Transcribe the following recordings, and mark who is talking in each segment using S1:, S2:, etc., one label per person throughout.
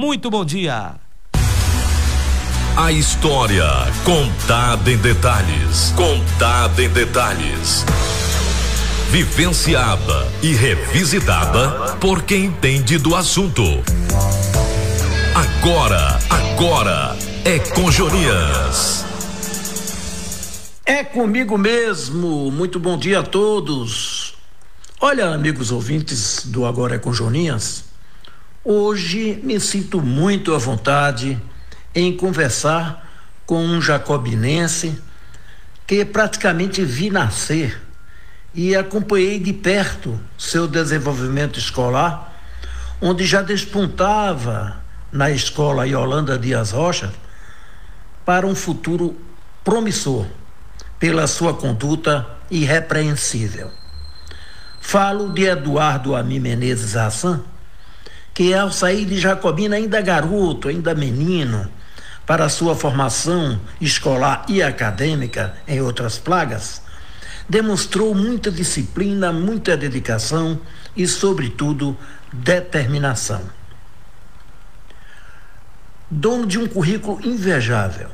S1: Muito bom dia.
S2: A história contada em detalhes. Contada em detalhes. Vivenciada e revisitada por quem entende do assunto. Agora, agora é com Jonias.
S3: É comigo mesmo. Muito bom dia a todos. Olha, amigos ouvintes do Agora é com Joninhas, hoje me sinto muito à vontade em conversar com um jacobinense que praticamente vi nascer e acompanhei de perto seu desenvolvimento escolar, onde já despontava na escola Yolanda Dias Rocha para um futuro promissor pela sua conduta irrepreensível. Falo de Eduardo Ami Menezes Hassan, que ao sair de Jacobina, ainda garoto, ainda menino, para sua formação escolar e acadêmica em outras plagas, demonstrou muita disciplina, muita dedicação e, sobretudo, determinação. Dono de um currículo invejável,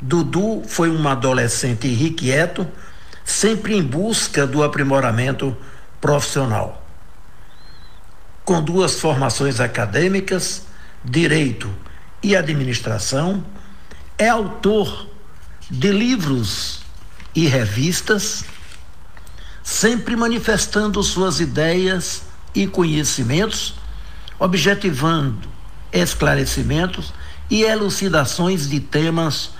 S3: Dudu foi um adolescente irrequieto, sempre em busca do aprimoramento profissional. Com duas formações acadêmicas, direito e administração, é autor de livros e revistas, sempre manifestando suas ideias e conhecimentos, objetivando esclarecimentos e elucidações de temas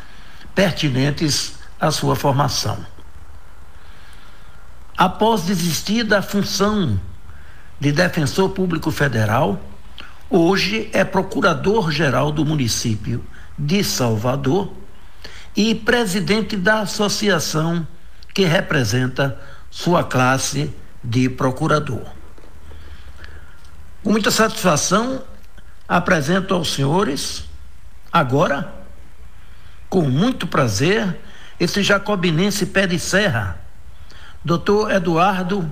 S3: pertinentes à sua formação. Após desistir da função de defensor público federal, hoje é procurador-geral do município de Salvador e presidente da associação que representa sua classe de procurador. Com muita satisfação, apresento aos senhores, agora, com muito prazer, esse jacobinense pé de serra, doutor Eduardo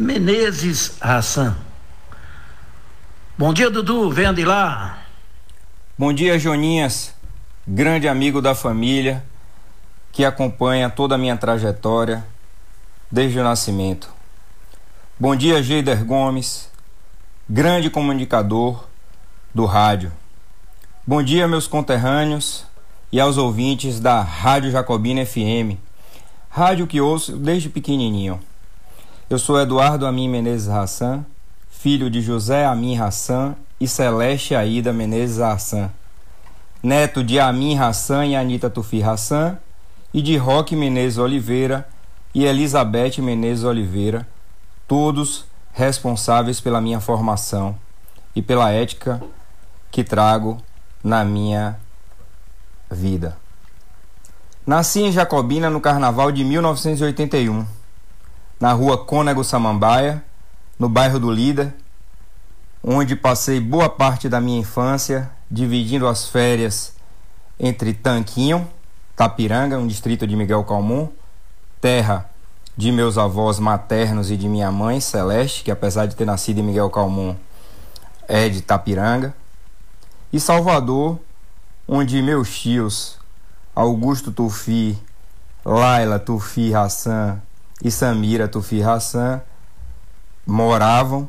S3: Menezes Hassan. Bom dia, Dudu, venha de lá.
S4: Bom dia, Joninhas, grande amigo da família que acompanha toda a minha trajetória desde o nascimento. Bom dia, Geider Gomes, grande comunicador do rádio. Bom dia, meus conterrâneos e aos ouvintes da Rádio Jacobina FM, rádio que ouço desde pequenininho. Eu sou Eduardo Amin Menezes Hassan, filho de José Amin Hassan e Celeste Aida Menezes Hassan, neto de Amin Hassan e Anita Tufi Hassan e de Roque Menezes Oliveira e Elizabeth Menezes Oliveira, todos responsáveis pela minha formação e pela ética que trago na minha vida. Nasci em Jacobina no carnaval de 1981, na rua Cônego Samambaia, no bairro do Lida, onde passei boa parte da minha infância dividindo as férias entre Tanquinho, Tapiranga, um distrito de Miguel Calmon, terra de meus avós maternos e de minha mãe, Celeste, que apesar de ter nascido em Miguel Calmon, é de Tapiranga, e Salvador, onde meus tios Augusto Tufi, Laila Tufi Hassan e Samira Tufi Hassan moravam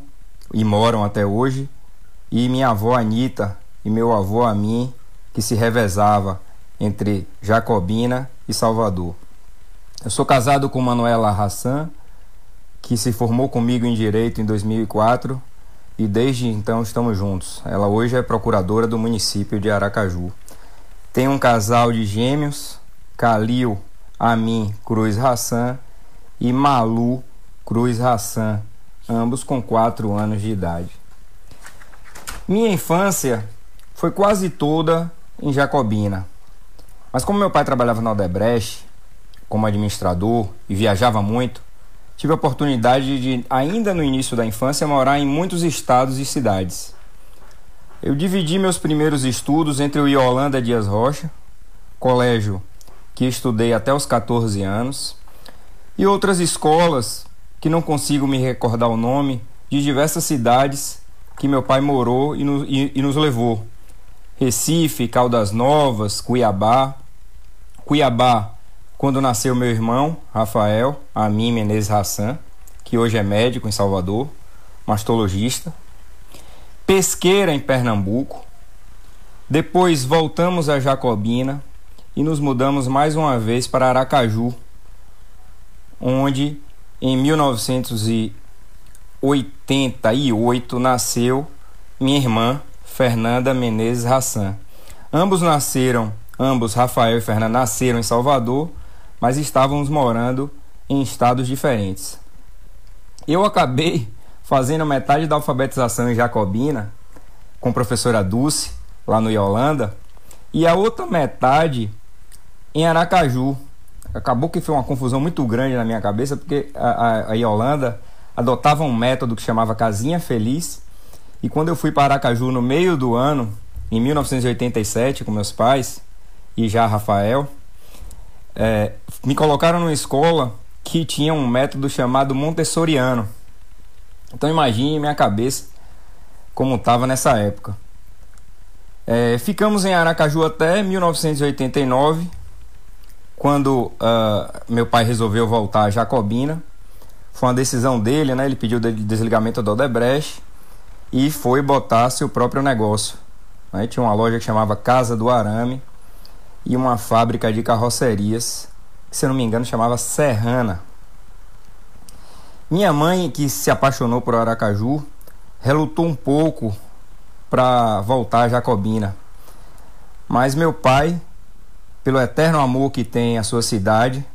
S4: e moram até hoje, e minha avó Anita e meu avô Amin, que se revezava entre Jacobina e Salvador. Eu sou casado com Manuela Hassan, que se formou comigo em Direito em 2004 e desde então estamos juntos. Ela hoje é procuradora do município de Aracaju. Tem um casal de gêmeos, Kalil Amin Cruz Hassan e Malu Cruz Hassan, ambos com 4 anos de idade. Minha infância foi quase toda em Jacobina. Mas como meu pai trabalhava na Odebrecht como administrador e viajava muito, tive a oportunidade de, ainda no início da infância, morar em muitos estados e cidades. Eu dividi meus primeiros estudos entre o Iolanda Dias Rocha, colégio que estudei até os 14 anos, e outras escolas que não consigo me recordar o nome, de diversas cidades que meu pai morou e, no, e, e nos levou. Recife, Caldas Novas, Cuiabá. Cuiabá, quando nasceu meu irmão, Rafael, a mim Menezes Hassan, que hoje é médico em Salvador, mastologista. Pesqueira, em Pernambuco. Depois voltamos a Jacobina e nos mudamos mais uma vez para Aracaju, onde em 1988 nasceu minha irmã Fernanda Menezes Hassan. Ambos nasceram, ambos Rafael e Fernanda nasceram em Salvador, mas estávamos morando em estados diferentes. Eu acabei fazendo metade da alfabetização em Jacobina com a professora Dulce, lá no Yolanda, e a outra metade em Aracaju. Acabou que foi uma confusão muito grande na minha cabeça, porque a, a, Yolanda adotava um método que chamava Casinha Feliz, e quando eu fui para Aracaju no meio do ano, em 1987, com meus pais e já Rafael, é, me colocaram numa escola que tinha um método chamado Montessoriano. Então imagine minha cabeça como estava nessa época. É, ficamos em Aracaju até 1989, quando uh, meu pai resolveu voltar a Jacobina. Foi uma decisão dele, né? Ele pediu o desligamento do Odebrecht e foi botar seu próprio negócio. Né? Tinha uma loja que chamava Casa do Arame e uma fábrica de carrocerias, que se eu não me engano chamava Serrana. Minha mãe, que se apaixonou por Aracaju, relutou um pouco para voltar a Jacobina. Mas meu pai, pelo eterno amor que tem à sua cidade,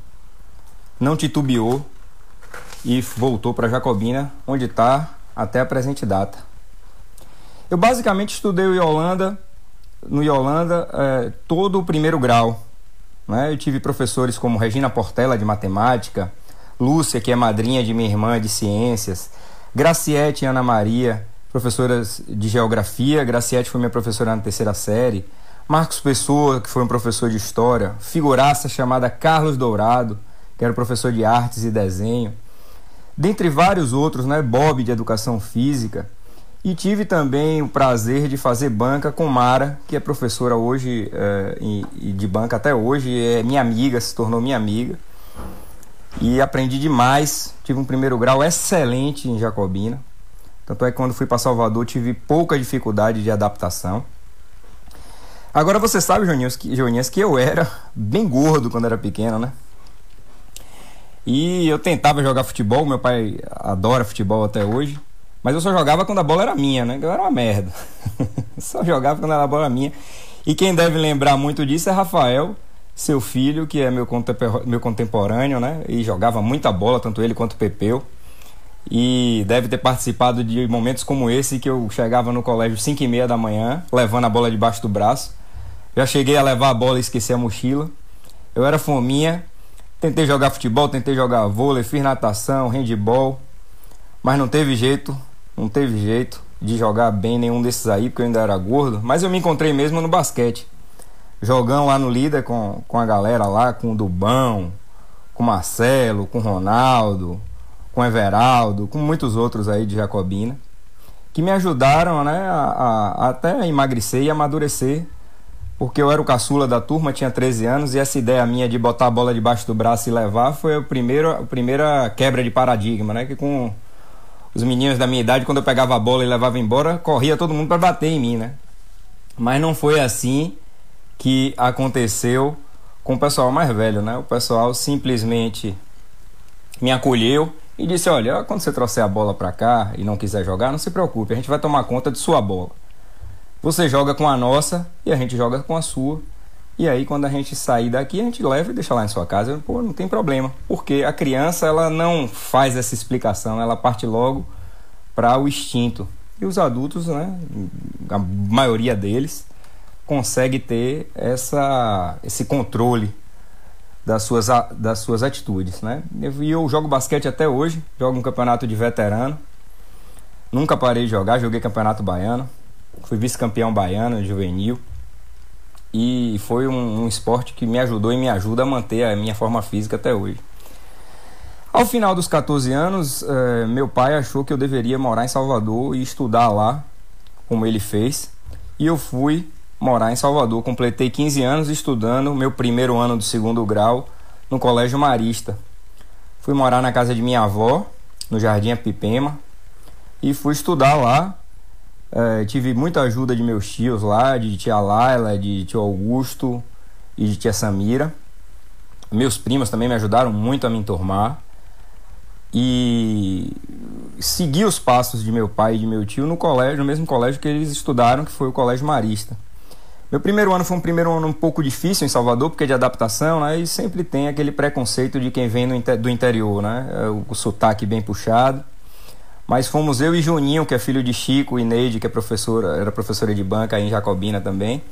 S4: não titubeou e voltou para Jacobina, onde está até a presente data. Eu basicamente estudei em Holanda, no Yolanda, é, todo o primeiro grau. Né? Eu tive professores como Regina Portela, de matemática, Lúcia, que é madrinha de minha irmã de ciências, Graciete e Ana Maria, professoras de geografia. Graciete foi minha professora na terceira série. Marcos Pessoa, que foi um professor de história. Figuraça chamada Carlos Dourado, que era professor de artes e desenho. Dentre vários outros, né? Bob, de educação física. E tive também o prazer de fazer banca com Mara, que é professora hoje é, e de banca até hoje, é minha amiga, se tornou minha amiga e aprendi demais. Tive um primeiro grau excelente em Jacobina. Tanto é que quando fui para Salvador tive pouca dificuldade de adaptação. Agora você sabe, Joninhas, que, Joninhas, que eu era bem gordo quando era pequeno, né? E eu tentava jogar futebol, meu pai adora futebol até hoje. Mas eu só jogava quando a bola era minha, né? Eu era uma merda. só jogava quando a bola era minha. E quem deve lembrar muito disso é Rafael, seu filho, que é meu, meu contemporâneo, né? E jogava muita bola, tanto ele quanto o Pepeu. E deve ter participado de momentos como esse que eu chegava no colégio 5 e meia da manhã, levando a bola debaixo do braço. Já cheguei a levar a bola e esquecer a mochila. Eu era fominha, tentei jogar futebol, tentei jogar vôlei, fiz natação, handball, mas não teve jeito, não teve jeito de jogar bem nenhum desses aí, porque eu ainda era gordo. Mas eu me encontrei mesmo no basquete jogão lá no líder com, com a galera lá, com o Dubão, com o Marcelo, com o Ronaldo, com o Everaldo, com muitos outros aí de Jacobina, que me ajudaram né, a, a, até emagrecer e amadurecer, porque eu era o caçula da turma, tinha 13 anos, e essa ideia minha de botar a bola debaixo do braço e levar foi a primeira, a primeira quebra de paradigma, né? Que com os meninos da minha idade, quando eu pegava a bola e levava embora, corria todo mundo para bater em mim, né? Mas não foi assim que aconteceu com o pessoal mais velho, né? O pessoal simplesmente me acolheu e disse: Olha, quando você trouxer a bola para cá e não quiser jogar, não se preocupe, a gente vai tomar conta de sua bola. Você joga com a nossa e a gente joga com a sua. E aí, quando a gente sair daqui, a gente leva e deixa lá em sua casa. Pô, não tem problema. Porque a criança, ela não faz essa explicação, ela parte logo para o instinto. E os adultos, né, a maioria deles, consegue ter essa, esse controle das suas, das suas atitudes, né? E eu jogo basquete até hoje, jogo um campeonato de veterano. Nunca parei de jogar, joguei campeonato baiano, fui vice-campeão baiano juvenil. E foi um, um, esporte que me ajudou e me ajuda a manter a minha forma física até hoje. Ao final dos 14 anos, eh, meu pai achou que eu deveria morar em Salvador e estudar lá como ele fez, e eu fui morar em Salvador. Completei 15 anos estudando meu primeiro ano do segundo grau no Colégio Marista. Fui morar na casa de minha avó, no Jardim Apipema, e fui estudar lá. É, tive muita ajuda de meus tios lá, de tia Laila, de tio Augusto e de tia Samira. Meus primos também me ajudaram muito a me enturmar. E segui os passos de meu pai e de meu tio no colégio, no mesmo colégio que eles estudaram, que foi o Colégio Marista. Meu primeiro ano foi um primeiro ano um pouco difícil em Salvador, porque é de adaptação, né? E sempre tem aquele preconceito de quem vem do interior, né? É o, o sotaque bem puxado. Mas fomos eu e Juninho, que é filho de Chico, e Neide, que é professora, era professora de banca aí em Jacobina também.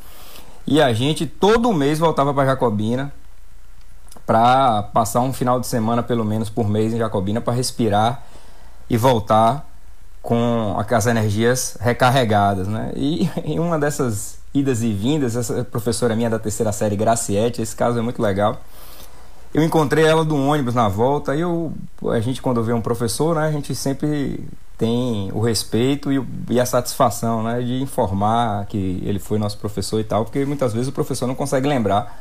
S4: E a gente todo mês voltava para Jacobina para passar um final de semana pelo menos por mês em Jacobina para respirar e voltar com as energias recarregadas, né? E em uma dessas idas e vindas, essa professora minha da terceira série, Graciete, esse caso é muito legal. Eu encontrei ela do ônibus na volta e eu, a gente quando vê um professor, né, a gente sempre tem o respeito e, e, a satisfação, né, de informar que ele foi nosso professor e tal, porque muitas vezes o professor não consegue lembrar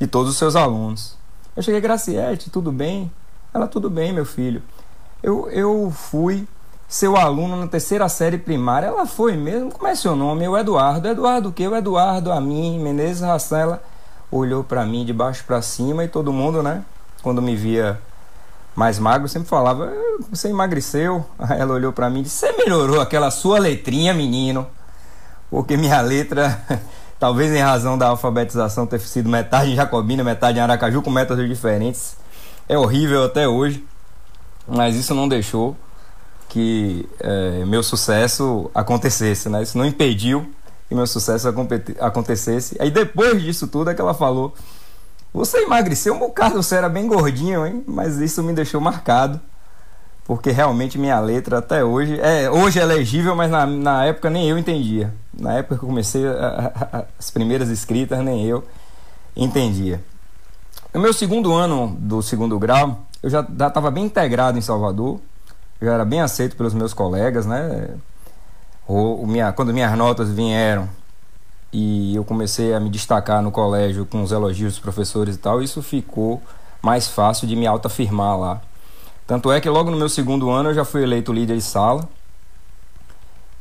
S4: de todos os seus alunos. Eu cheguei, Graciete, tudo bem? Ela, tudo bem, meu filho. Eu, eu fui seu aluno na terceira série primária. Ela foi mesmo? Como é seu nome? O Eduardo. Eduardo o quê? O Eduardo, a mim, Menezes Ração. Ela olhou para mim de baixo para cima e todo mundo, né? Quando me via mais magro, sempre falava: Você emagreceu? Aí ela olhou para mim e disse: Você melhorou aquela sua letrinha, menino? Porque minha letra talvez em razão da alfabetização ter sido metade em Jacobina, metade em Aracaju, com métodos diferentes. É horrível até hoje, mas isso não deixou que é, meu sucesso acontecesse, né? Isso não impediu que meu sucesso acontecesse. Aí depois disso tudo é que ela falou: Você emagreceu um bocado, você era bem gordinho, hein? Mas isso me deixou marcado porque realmente minha letra até hoje é hoje é legível, mas na, na época nem eu entendia. Na época que eu comecei a, a, as primeiras escritas, nem eu entendia. No meu segundo ano do segundo grau, eu já estava bem integrado em Salvador, eu já era bem aceito pelos meus colegas, né? O, o minha, quando minhas notas vieram e eu comecei a me destacar no colégio com os elogios dos professores e tal, isso ficou mais fácil de me autoafirmar lá. Tanto é que logo no meu segundo ano eu já fui eleito líder de sala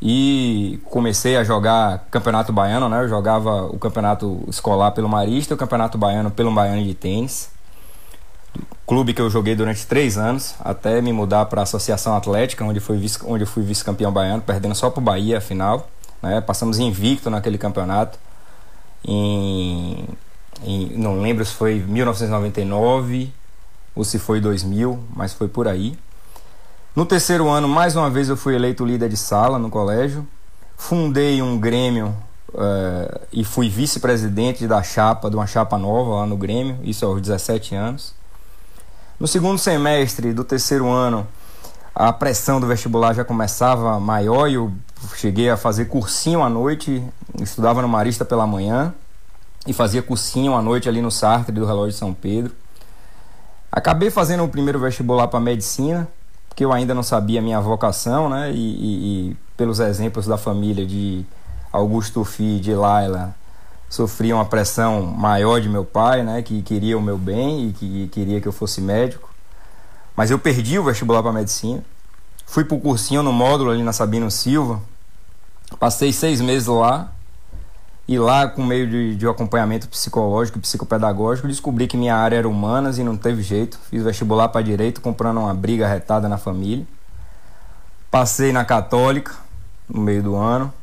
S4: e comecei a jogar campeonato baiano, né? Eu jogava o campeonato escolar pelo Marista, o campeonato baiano pelo Baiano de tênis. Clube que eu joguei durante três anos, até me mudar para a Associação Atlética, onde, fui vice, onde fui vice-campeão baiano, perdendo só para o Bahia a final. Né? Passamos invicto naquele campeonato. Em, em, não lembro se foi 1999 ou se foi 2000, mas foi por aí. No terceiro ano, mais uma vez, eu fui eleito líder de sala no colégio. Fundei um Grêmio uh, e fui vice-presidente da chapa, de uma chapa nova lá no Grêmio, isso aos 17 anos. No segundo semestre do terceiro ano, a pressão do vestibular já começava maior e eu cheguei a fazer cursinho à noite, estudava no Marista pela manhã e fazia cursinho à noite ali no Sartre do Relógio de São Pedro. Acabei fazendo o primeiro vestibular para medicina, porque eu ainda não sabia a minha vocação, né? E, e, e, pelos exemplos da família de Augusto Fi de Laila, sofri uma pressão maior de meu pai, né? Que queria o meu bem e que queria que eu fosse médico. Mas eu perdi o vestibular para medicina. Fui para o cursinho no módulo ali na Sabino Silva. Passei seis meses lá e lá, com meio de, de acompanhamento psicológico e psicopedagógico, descobri que minha área era humanas e não teve jeito. Fiz vestibular para direito, comprando uma briga retada na família. Passei na Católica no meio do ano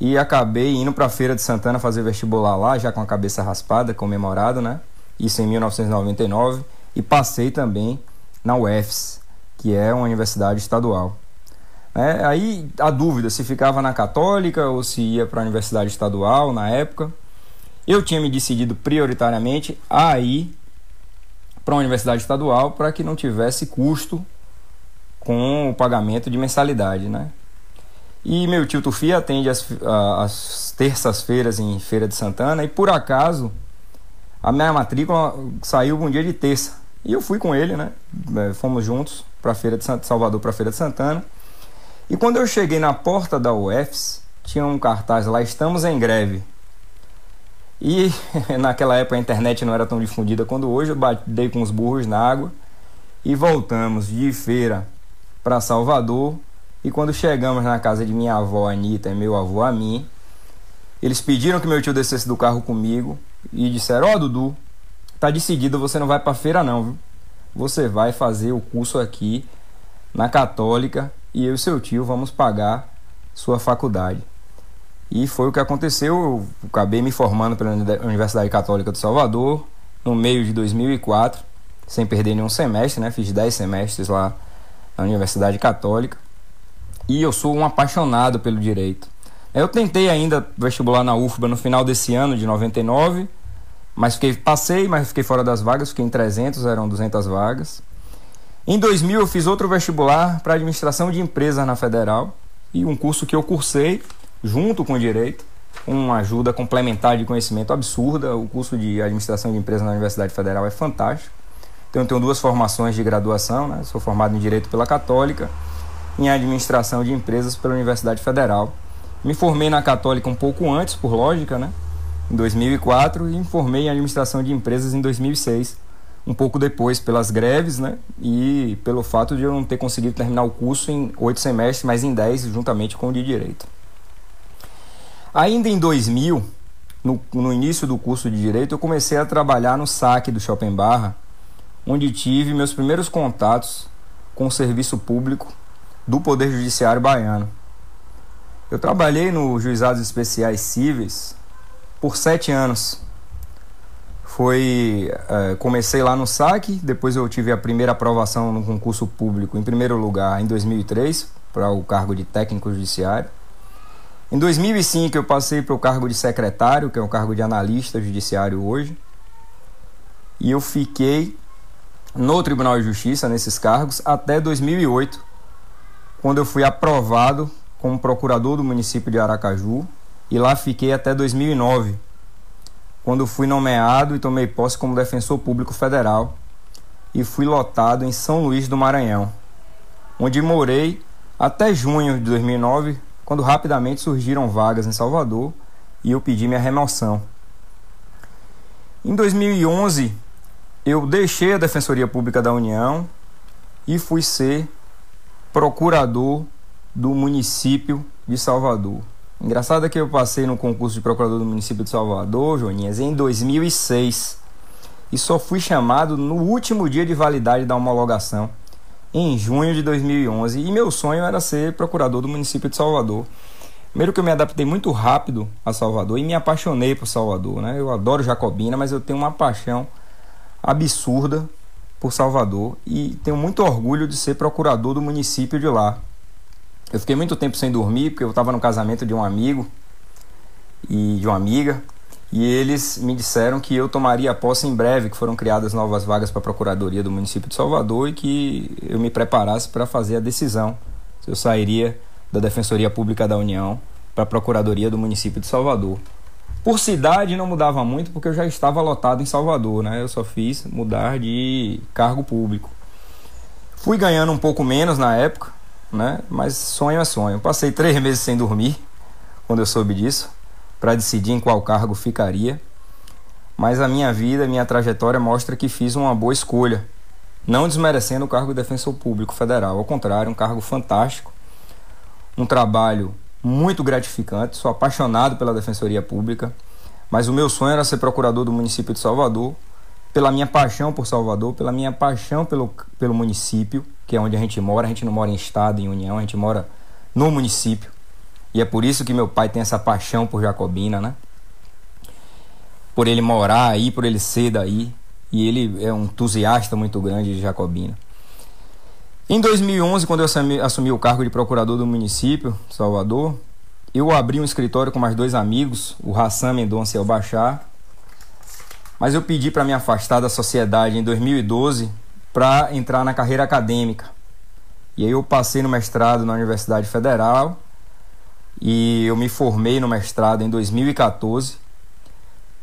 S4: e acabei indo para a Feira de Santana fazer vestibular lá, já com a cabeça raspada, comemorado, né? Isso em 1999. E passei também na UFS, que é uma universidade estadual. É, aí a dúvida se ficava na católica ou se ia para a universidade estadual na época. Eu tinha me decidido prioritariamente a ir para a universidade estadual para que não tivesse custo com o pagamento de mensalidade, né? E meu tio Tufi atende as, as terças-feiras em Feira de Santana e por acaso a minha matrícula saiu um dia de terça e eu fui com ele, né? É, fomos juntos para Feira de Salvador para Feira de Santana. E quando eu cheguei na porta da UFS, tinha um cartaz lá, estamos em greve. E naquela época a internet não era tão difundida quanto hoje, eu dei com os burros na água e voltamos de feira para Salvador. E quando chegamos na casa de minha avó Anitta e meu avô a mim, eles pediram que meu tio descesse do carro comigo e disseram: Ó, oh, Dudu, tá decidido, você não vai para feira não, viu? Você vai fazer o curso aqui na Católica e eu e seu tio vamos pagar sua faculdade. E foi o que aconteceu. Eu acabei me formando pela Universidade Católica de Salvador no meio de 2004, sem perder nenhum semestre, né? Fiz 10 semestres lá na Universidade Católica. E eu sou um apaixonado pelo direito. Eu tentei ainda vestibular na UFBA no final desse ano, de 99, mas fiquei, passei, mas fiquei fora das vagas, fiquei em 300, eram 200 vagas. Em 2000 eu fiz outro vestibular para administração de empresas na Federal e um curso que eu cursei junto com direito, uma ajuda complementar de conhecimento absurda. O curso de administração de empresas na Universidade Federal é fantástico. Então eu tenho duas formações de graduação, né? sou formado em direito pela Católica, em administração de empresas pela Universidade Federal. Me formei na Católica um pouco antes, por lógica, né? Em 2004 e me formei em administração de empresas em 2006 um pouco depois pelas greves, né? E pelo fato de eu não ter conseguido terminar o curso em oito semestres, mas em dez, juntamente com o de direito. Ainda em 2000, no, no início do curso de Direito, eu comecei a trabalhar no saque do Shopping Barra, onde tive meus primeiros contatos com o serviço público do Poder Judiciário Baiano. Eu trabalhei no Juizados Especiais Cíveis por sete anos. Foi, é, comecei lá no saque, depois eu tive a primeira aprovação no concurso público, em primeiro lugar, em 2003, para o cargo de técnico judiciário. Em 2005 eu passei para o cargo de secretário, que é o cargo de analista judiciário hoje. E eu fiquei no Tribunal de Justiça nesses cargos até 2008, quando eu fui aprovado como procurador do município de Aracaju e lá fiquei até 2009, quando fui nomeado e tomei posse como defensor público federal e fui lotado em São Luís do Maranhão, onde morei até junho de 2009, quando rapidamente surgiram vagas em Salvador e eu pedi minha remoção. Em 2011, eu deixei a Defensoria Pública da União e fui ser procurador do município de Salvador. Engraçado é que eu passei no concurso de procurador do município de Salvador, Joninhas, em 2006 e só fui chamado no último dia de validade da homologação em junho de 2011 e meu sonho era ser procurador do município de Salvador. Primeiro que eu me adaptei muito rápido a Salvador e me apaixonei por Salvador, né? Eu adoro Jacobina, mas eu tenho uma paixão absurda por Salvador e tenho muito orgulho de ser procurador do município de lá. Eu fiquei muito tempo sem dormir porque eu estava no casamento de um amigo e de uma amiga e eles me disseram que eu tomaria posse em breve, que foram criadas novas vagas para a Procuradoria do município de Salvador e que eu me preparasse para fazer a decisão se eu sairia da Defensoria Pública da União para a Procuradoria do município de Salvador. Por cidade não mudava muito porque eu já estava lotado em Salvador, né? Eu só fiz mudar de cargo público. Fui ganhando um pouco menos na época, né? Mas sonho é sonho. Passei três meses sem dormir quando eu soube disso para decidir em qual cargo ficaria. Mas a minha vida, a minha trajetória mostra que fiz uma boa escolha, não desmerecendo o cargo de defensor público federal, ao contrário, um cargo fantástico, um trabalho muito gratificante, sou apaixonado pela defensoria pública, mas o meu sonho era ser procurador do município de Salvador, pela minha paixão por Salvador, pela minha paixão pelo, pelo município, que é onde a gente mora, a gente não mora em estado, em união, a gente mora no município. E é por isso que meu pai tem essa paixão por Jacobina, né? Por ele morar aí, por ele ser daí. E ele é um entusiasta muito grande de Jacobina. Em 2011, quando eu assumi, o cargo de procurador do município, Salvador, eu abri um escritório com mais dois amigos, o Hassan Mendonça e o Bachar. Mas eu pedi para me afastar da sociedade em 2012 para entrar na carreira acadêmica. E aí eu passei no mestrado na Universidade Federal e eu me formei no mestrado em 2014.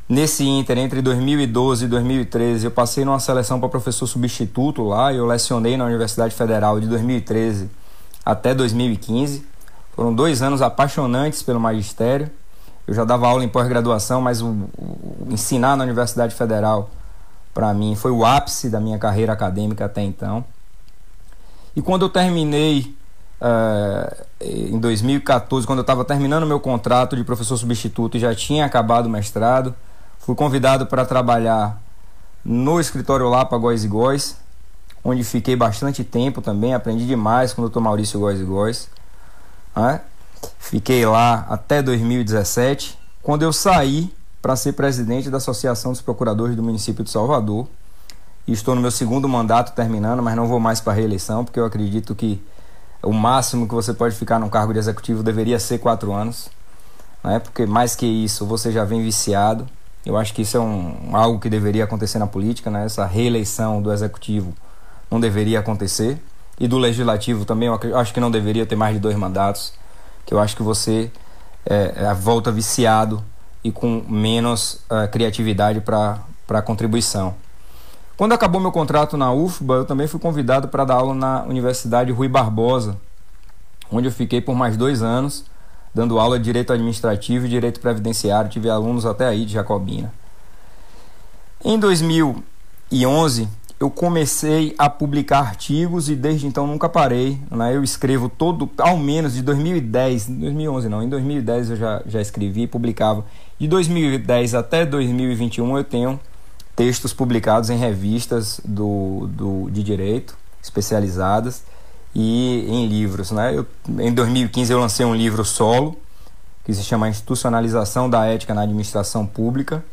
S4: Nesse ínter, entre 2012 e 2013, eu passei numa seleção para professor substituto lá. Eu lecionei na Universidade Federal de 2013 até 2015. Foram dois anos apaixonantes pelo magistério. Eu já dava aula em pós-graduação, mas o, o, ensinar na Universidade Federal, para mim, foi o ápice da minha carreira acadêmica até então. E quando eu terminei, uh, em 2014, quando eu estava terminando meu contrato de professor substituto e já tinha acabado o mestrado, fui convidado para trabalhar no escritório Lapa Góis e Góis, onde fiquei bastante tempo também, aprendi demais com o Dr. Maurício Góis e Góis. Né? Fiquei lá até 2017, quando eu saí para ser presidente da Associação dos Procuradores do município de Salvador. E estou no meu segundo mandato terminando, mas não vou mais para reeleição, porque eu acredito que o máximo que você pode ficar num cargo de executivo deveria ser quatro anos. Né? Porque mais que isso, você já vem viciado. Eu acho que isso é um, algo que deveria acontecer na política, né? essa reeleição do executivo não deveria acontecer. E do legislativo também, eu acho que não deveria ter mais de dois mandatos, que eu acho que você é, é volta viciado e com menos uh, criatividade para a contribuição. Quando acabou meu contrato na UFBA, eu também fui convidado para dar aula na Universidade Rui Barbosa, onde eu fiquei por mais dois anos, dando aula de Direito Administrativo e Direito Previdenciário. Tive alunos até aí de Jacobina. Em 2011, eu comecei a publicar artigos e desde então nunca parei. Né? Eu escrevo todo, ao menos de 2010, 2011 não, em 2010 eu já, já escrevi e publicava. De 2010 até 2021 eu tenho textos publicados em revistas do, do, de direito especializadas e em livros. Né? Eu, em 2015 eu lancei um livro solo que se chama Institucionalização da Ética na Administração Pública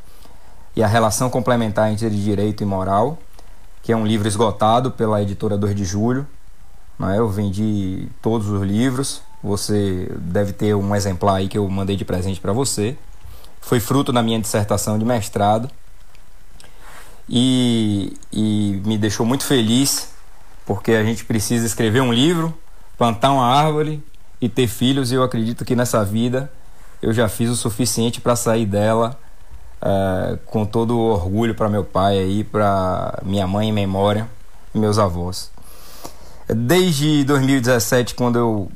S4: e a Relação Complementar entre Direito e Moral que é um livro esgotado pela editora 2 de Julho. Né? Eu vendi todos os livros. Você deve ter um exemplar aí que eu mandei de presente para você. Foi fruto da minha dissertação de mestrado e, e me deixou muito feliz porque a gente precisa escrever um livro, plantar uma árvore e ter filhos. E eu acredito que nessa vida eu já fiz o suficiente para sair dela uh, com todo o orgulho para meu pai aí, para minha mãe em memória meus avós. Desde 2017, quando eu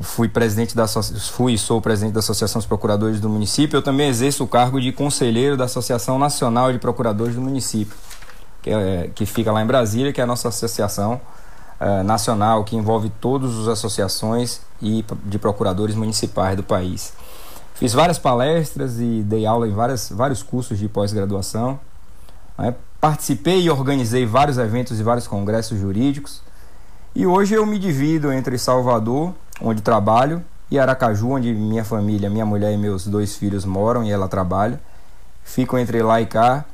S4: fui presidente da fui e sou presidente da Associação dos Procuradores do município, eu também exerço o cargo de conselheiro da Associação Nacional de Procuradores do município, é, que fica lá em Brasília, que é a nossa associação uh, nacional que envolve todas as associações e de procuradores municipais do país. Fiz várias palestras e dei aula em várias, vários cursos de pós-graduação. Né? Participei e organizei vários eventos e vários congressos jurídicos. E hoje eu me divido entre Salvador, onde trabalho, e Aracaju, onde minha família, minha mulher e meus dois filhos moram e ela trabalha. Fico entre lá e cá,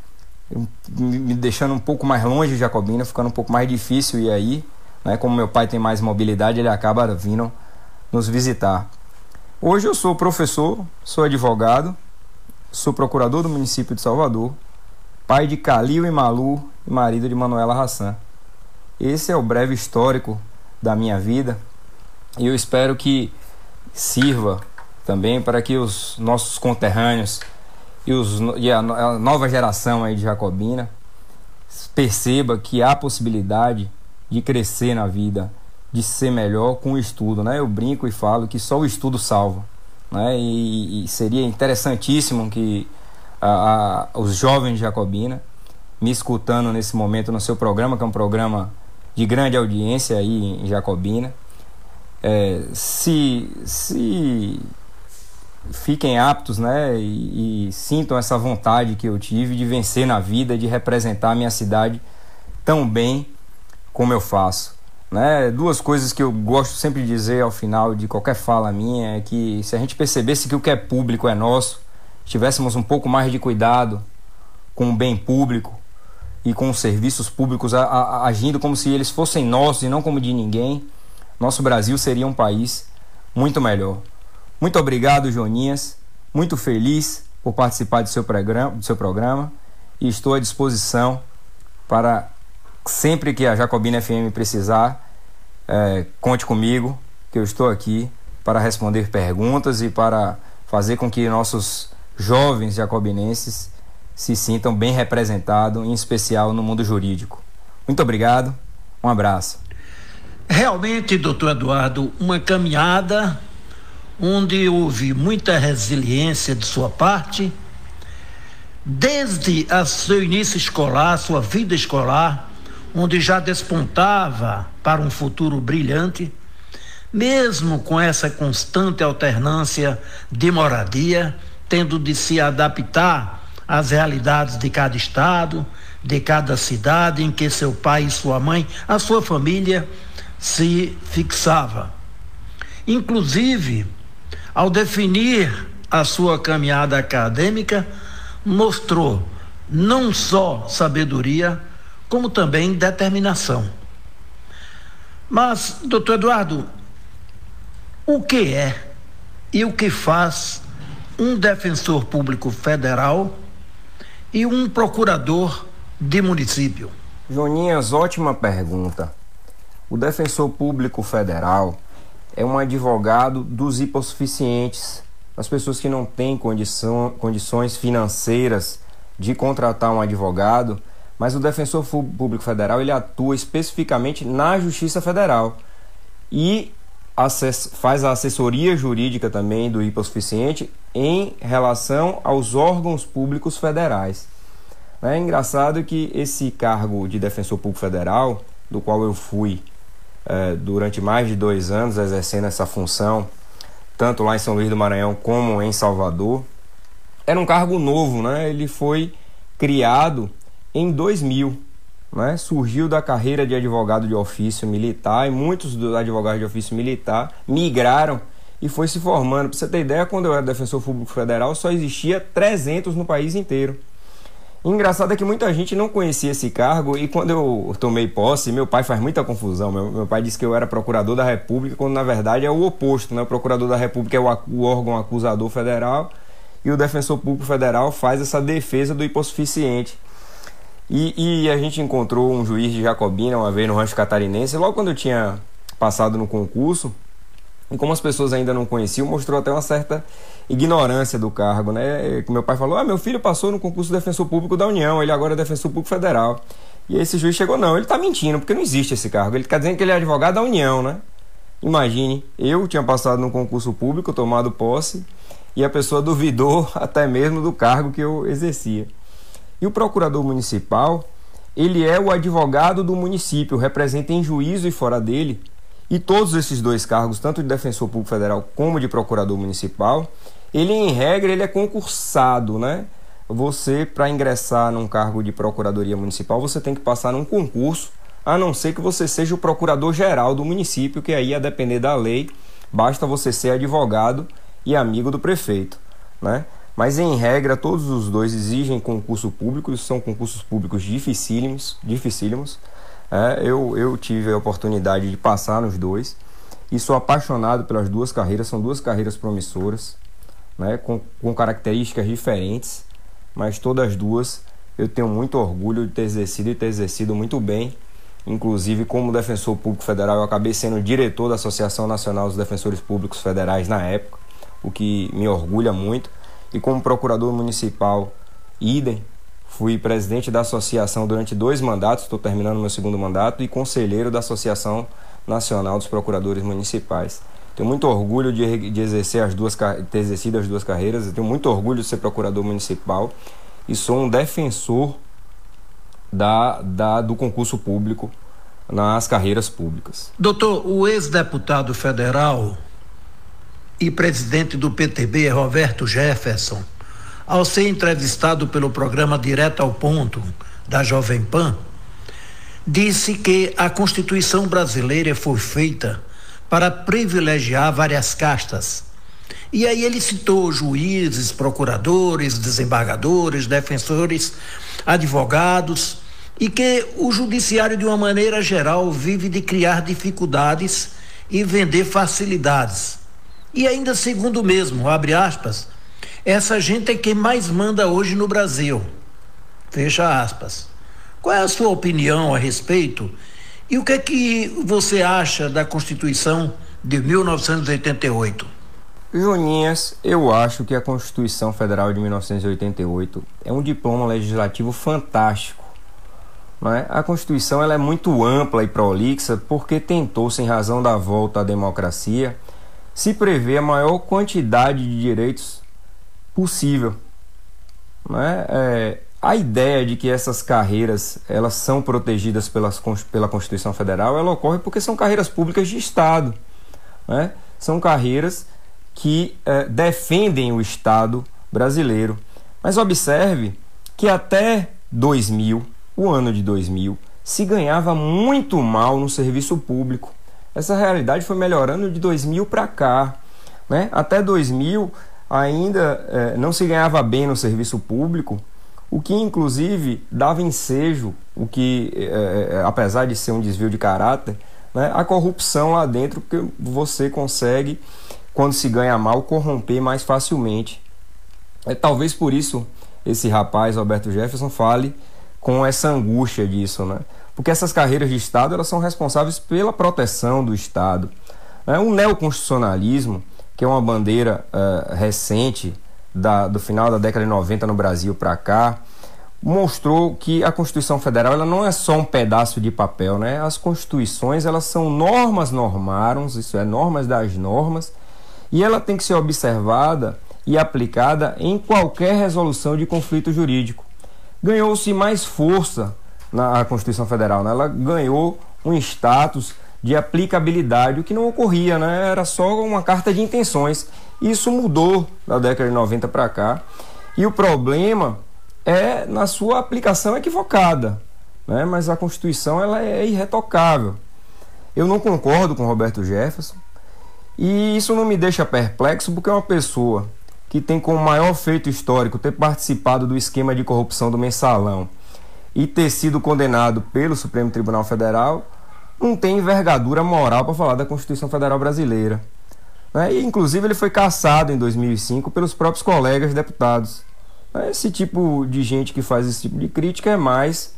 S4: me deixando um pouco mais longe de Jacobina, ficando um pouco mais difícil ir aí. Né? Como meu pai tem mais mobilidade, ele acaba vindo nos visitar. Hoje eu sou professor, sou advogado, sou procurador do município de Salvador, pai de Calil e Malu e marido de Manuela Hassan. Esse é o breve histórico da minha vida e eu espero que sirva também para que os nossos conterrâneos e, os, e a, a nova geração aí de Jacobina perceba que há possibilidade de crescer na vida de ser melhor com o estudo, né? Eu brinco e falo que só o estudo salva, né? E, e seria interessantíssimo que a, a, os jovens de Jacobina me escutando nesse momento no seu programa, que é um programa de grande audiência aí em Jacobina, é, se, se fiquem aptos né, e, e, sintam essa vontade que eu tive de vencer na vida, de representar a minha cidade tão bem como eu faço. Né? Duas coisas que eu gosto sempre de dizer ao final de qualquer fala minha é que se a gente percebesse que o que é público é nosso, tivéssemos um pouco mais de cuidado com o bem público e com os serviços públicos a, a, agindo como se eles fossem nossos e não como de ninguém, nosso Brasil seria um país muito melhor. Muito obrigado, Joninhas. Muito feliz por participar do seu programa, do seu programa e estou à disposição para sempre que a Jacobina FM precisar é, conte comigo, que eu estou aqui para responder perguntas e para fazer com que nossos jovens jacobinenses se sintam bem representados, em especial no mundo jurídico. Muito obrigado, um abraço.
S3: Realmente, doutor Eduardo, uma caminhada onde houve muita resiliência de sua parte, desde a seu início escolar, sua vida escolar, onde já despontava para um futuro brilhante, mesmo com essa constante alternância de moradia, tendo de se adaptar às realidades de cada estado, de cada cidade em que seu pai e sua mãe, a sua família se fixava. Inclusive, ao definir a sua caminhada acadêmica, mostrou não só sabedoria, como também determinação. Mas, doutor Eduardo, o que é e o que faz um defensor público federal e um procurador de município?
S4: Joninhas, ótima pergunta. O defensor público federal é um advogado dos hipossuficientes, as pessoas que não têm condição, condições financeiras de contratar um advogado, mas o defensor público federal ele atua especificamente na Justiça Federal e faz a assessoria jurídica também do hipossuficiente em relação aos órgãos públicos federais. É engraçado que esse cargo de defensor público federal, do qual eu fui é, durante mais de dois anos exercendo essa função, tanto lá em São Luís do Maranhão como em Salvador, era um cargo novo, né? Ele foi criado em 2000, né? Surgiu da carreira de advogado de ofício militar e muitos dos advogados de ofício militar migraram e foi se formando. Para você ter ideia, quando eu era defensor público federal, só existia 300 no país inteiro. Engraçado é que muita gente não conhecia esse cargo e quando eu tomei posse, meu pai faz muita confusão. Meu, meu pai disse que eu era procurador da República, quando na verdade é o oposto, né? O procurador da República é o, o órgão acusador federal e o defensor público federal faz essa defesa do hipossuficiente. E, e a gente encontrou um juiz de Jacobina uma vez no Rancho Catarinense, logo quando eu tinha passado no concurso, e como as pessoas ainda não conheciam, mostrou até uma certa ignorância do cargo, né? Meu pai falou: "Ah, meu filho passou no concurso de defensor público da União, ele agora é defensor público federal". E esse juiz chegou: "Não, ele está mentindo, porque não existe esse cargo. Ele está dizendo que ele é advogado da União, né?" Imagine, eu tinha passado no concurso público, tomado posse, e a pessoa duvidou até mesmo do cargo que eu exercia. E o procurador municipal, ele é o advogado do município, representa em juízo e fora dele e todos esses dois cargos, tanto de defensor público federal como de procurador municipal, ele em regra ele é concursado, né? Você para ingressar num cargo de procuradoria municipal, você tem que passar num concurso, a não ser que você seja o procurador geral do município, que aí a depender da lei, basta você ser advogado e amigo do prefeito, né? Mas em regra, todos os dois exigem concurso público, são concursos públicos dificílimos, dificílimos é, eu, eu tive a oportunidade de passar nos dois e sou apaixonado pelas duas carreiras, são duas carreiras promissoras, né, com, com características diferentes, mas todas duas eu tenho muito orgulho de ter exercido e ter exercido muito bem. Inclusive, como defensor público federal, eu acabei sendo diretor da Associação Nacional dos Defensores Públicos Federais na época, o que me orgulha muito. E como procurador municipal, idem, Fui presidente da associação durante dois mandatos, estou terminando meu segundo mandato, e conselheiro da Associação Nacional dos Procuradores Municipais. Tenho muito orgulho de, de exercer as duas, ter exercido as duas carreiras, tenho muito orgulho de ser procurador municipal e sou um defensor da, da, do concurso público nas carreiras públicas.
S3: Doutor, o ex-deputado federal e presidente do PTB, Roberto Jefferson, ao ser entrevistado pelo programa Direto ao Ponto da Jovem Pan, disse que a Constituição brasileira foi feita para privilegiar várias castas. E aí ele citou juízes, procuradores, desembargadores, defensores, advogados, e que o judiciário, de uma maneira geral, vive de criar dificuldades e vender facilidades. E ainda segundo mesmo, abre aspas, essa gente é quem mais manda hoje no Brasil. Fecha aspas. Qual é a sua opinião a respeito? E o que é que você acha da Constituição de 1988?
S4: Joninhas, eu acho que a Constituição Federal de 1988 é um diploma legislativo fantástico. É? A Constituição ela é muito ampla e prolixa porque tentou, sem razão da volta à democracia, se prevê a maior quantidade de direitos possível. Né? É, a ideia de que essas carreiras elas são protegidas pelas, pela Constituição Federal ela ocorre porque são carreiras públicas de Estado. Né? São carreiras que é, defendem o Estado brasileiro. Mas observe que até 2000, o ano de 2000, se ganhava muito mal no serviço público. Essa realidade foi melhorando de 2000 para cá. Né? Até 2000 ainda é, não se ganhava bem no serviço público, o que inclusive dava ensejo, o que, é, apesar de ser um desvio de caráter, né, a corrupção lá dentro, porque você consegue, quando se ganha mal, corromper mais facilmente. É, talvez por isso esse rapaz, Alberto Jefferson, fale com essa angústia disso, né? Porque essas carreiras de Estado elas são responsáveis pela proteção do Estado. Né? O neoconstitucionalismo, que é uma bandeira uh, recente da, do final da década de 90 no Brasil para cá, mostrou que a Constituição Federal ela não é só um pedaço de papel, né? As constituições elas são normas normárons, isso é normas das normas, e ela tem que ser observada e aplicada em qualquer resolução de conflito jurídico. Ganhou-se mais força na Constituição Federal, né? ela ganhou um status de aplicabilidade, o que não ocorria, né? era só uma carta de intenções. Isso mudou da década de 90 para cá. E o problema é na sua aplicação equivocada, né? mas a Constituição ela é irretocável. Eu não concordo com Roberto Jefferson e isso não me deixa perplexo porque é uma pessoa que tem como maior feito histórico ter participado do esquema de corrupção do mensalão e ter sido condenado pelo Supremo Tribunal Federal, não tem envergadura moral para falar da Constituição Federal Brasileira. Né? E, inclusive, ele foi caçado em 2005 pelos próprios colegas deputados. Né? Esse tipo de gente que faz esse tipo de crítica é mais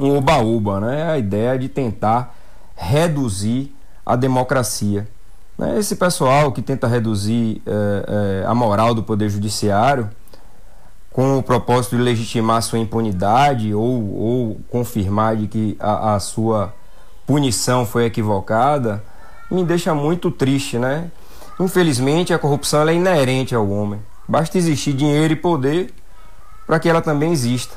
S4: um oba-oba, né? a ideia de tentar reduzir a democracia. Né? Esse pessoal que tenta reduzir é, é, a moral do Poder Judiciário com o propósito de legitimar sua impunidade ou, ou confirmar de que a, a sua punição foi equivocada, me deixa muito triste, né? Infelizmente, a corrupção é inerente ao homem. Basta existir dinheiro e poder para que ela também exista.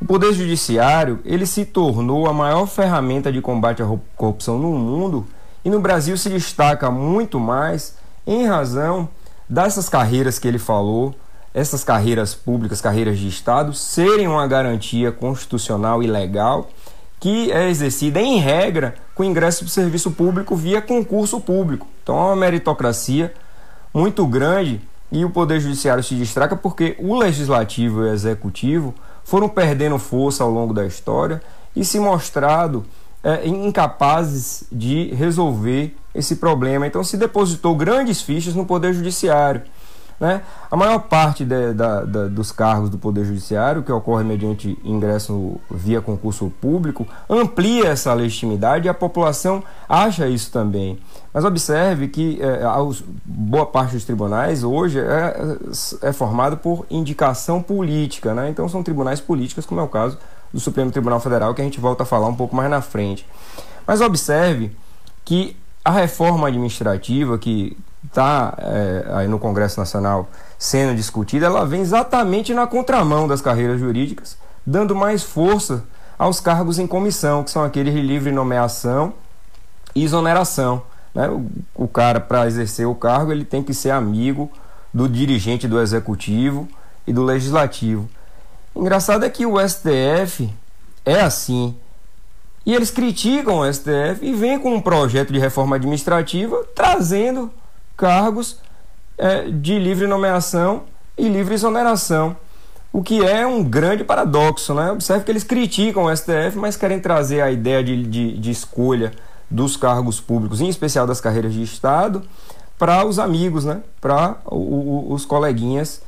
S4: O poder judiciário, ele se tornou a maior ferramenta de combate à corrupção no mundo e no Brasil se destaca muito mais em razão dessas carreiras que ele falou, essas carreiras públicas, carreiras de Estado, serem uma garantia constitucional e legal que é exercida em regra com ingresso para o serviço público via concurso público. Então é uma meritocracia muito grande e o Poder Judiciário se destaca porque o Legislativo e o Executivo foram perdendo força ao longo da história e se mostrado é, incapazes de resolver esse problema. Então se depositou grandes fichas no Poder Judiciário. Né? A maior parte de, da, da, dos cargos do Poder Judiciário, que ocorre mediante ingresso via concurso público, amplia essa legitimidade e a população acha isso também. Mas observe que é, boa parte dos tribunais hoje é, é formado por indicação política, né? então são tribunais políticos, como é o caso do Supremo Tribunal Federal, que a gente volta a falar um pouco mais na frente. Mas observe que a reforma administrativa que está é, aí no Congresso Nacional sendo discutida, ela vem exatamente na contramão das carreiras jurídicas, dando mais força aos cargos em comissão, que são aqueles de livre nomeação e exoneração. Né? O, o cara, para exercer o cargo, ele tem que ser amigo do dirigente do executivo e do legislativo. Engraçado é que o STF é assim. E eles criticam o STF e vêm com um projeto de reforma administrativa trazendo cargos é, de livre nomeação e livre exoneração. O que é um grande paradoxo, né? Observe que eles criticam o STF, mas querem trazer a ideia de, de, de escolha dos cargos públicos, em especial das carreiras de Estado, para os amigos, né? para os coleguinhas,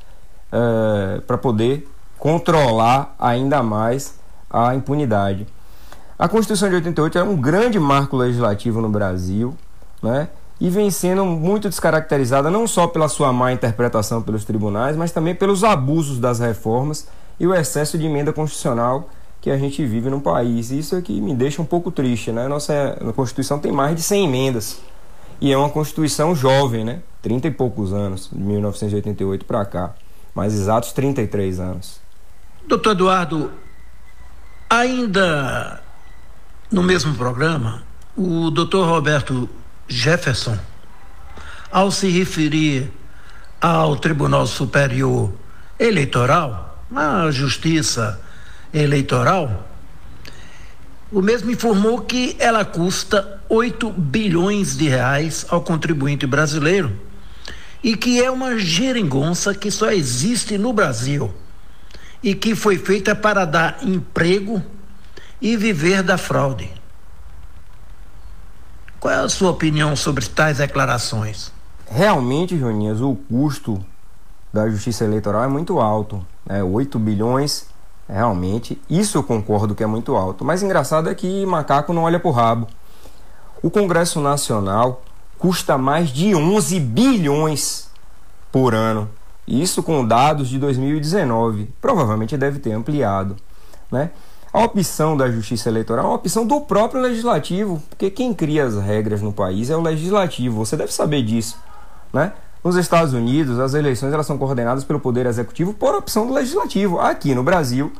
S4: é, para poder controlar ainda mais a impunidade. A Constituição de 88 é um grande marco legislativo no Brasil, né? E vem sendo muito descaracterizada não só pela sua má interpretação pelos tribunais, mas também pelos abusos das reformas e o excesso de emenda constitucional que a gente vive no país. Isso é que me deixa um pouco triste, né? Nossa Constituição tem mais de 100 emendas. E é uma Constituição jovem, né? 30 e poucos anos, de 1988 para cá. Mais exatos 33 anos.
S3: Doutor Eduardo, ainda no mesmo programa, o doutor Roberto Jefferson, ao se referir ao Tribunal Superior Eleitoral, à Justiça Eleitoral, o mesmo informou que ela custa 8 bilhões de reais ao contribuinte brasileiro e que é uma geringonça que só existe no Brasil e que foi feita para dar emprego e viver da fraude. Qual é a sua opinião sobre tais declarações?
S4: Realmente, Joninhas, o custo da justiça eleitoral é muito alto. Né? 8 bilhões Realmente, isso eu concordo que é muito alto. Mas engraçado é que macaco não olha pro rabo. O Congresso Nacional custa mais de 11 bilhões por ano. Isso com dados de 2019. Provavelmente deve ter ampliado, né? A opção da justiça eleitoral é uma opção do próprio legislativo, porque quem cria as regras no país é o legislativo. Você deve saber disso, né? Nos Estados Unidos, as eleições elas são coordenadas pelo Poder Executivo por opção do Legislativo. Aqui no Brasil,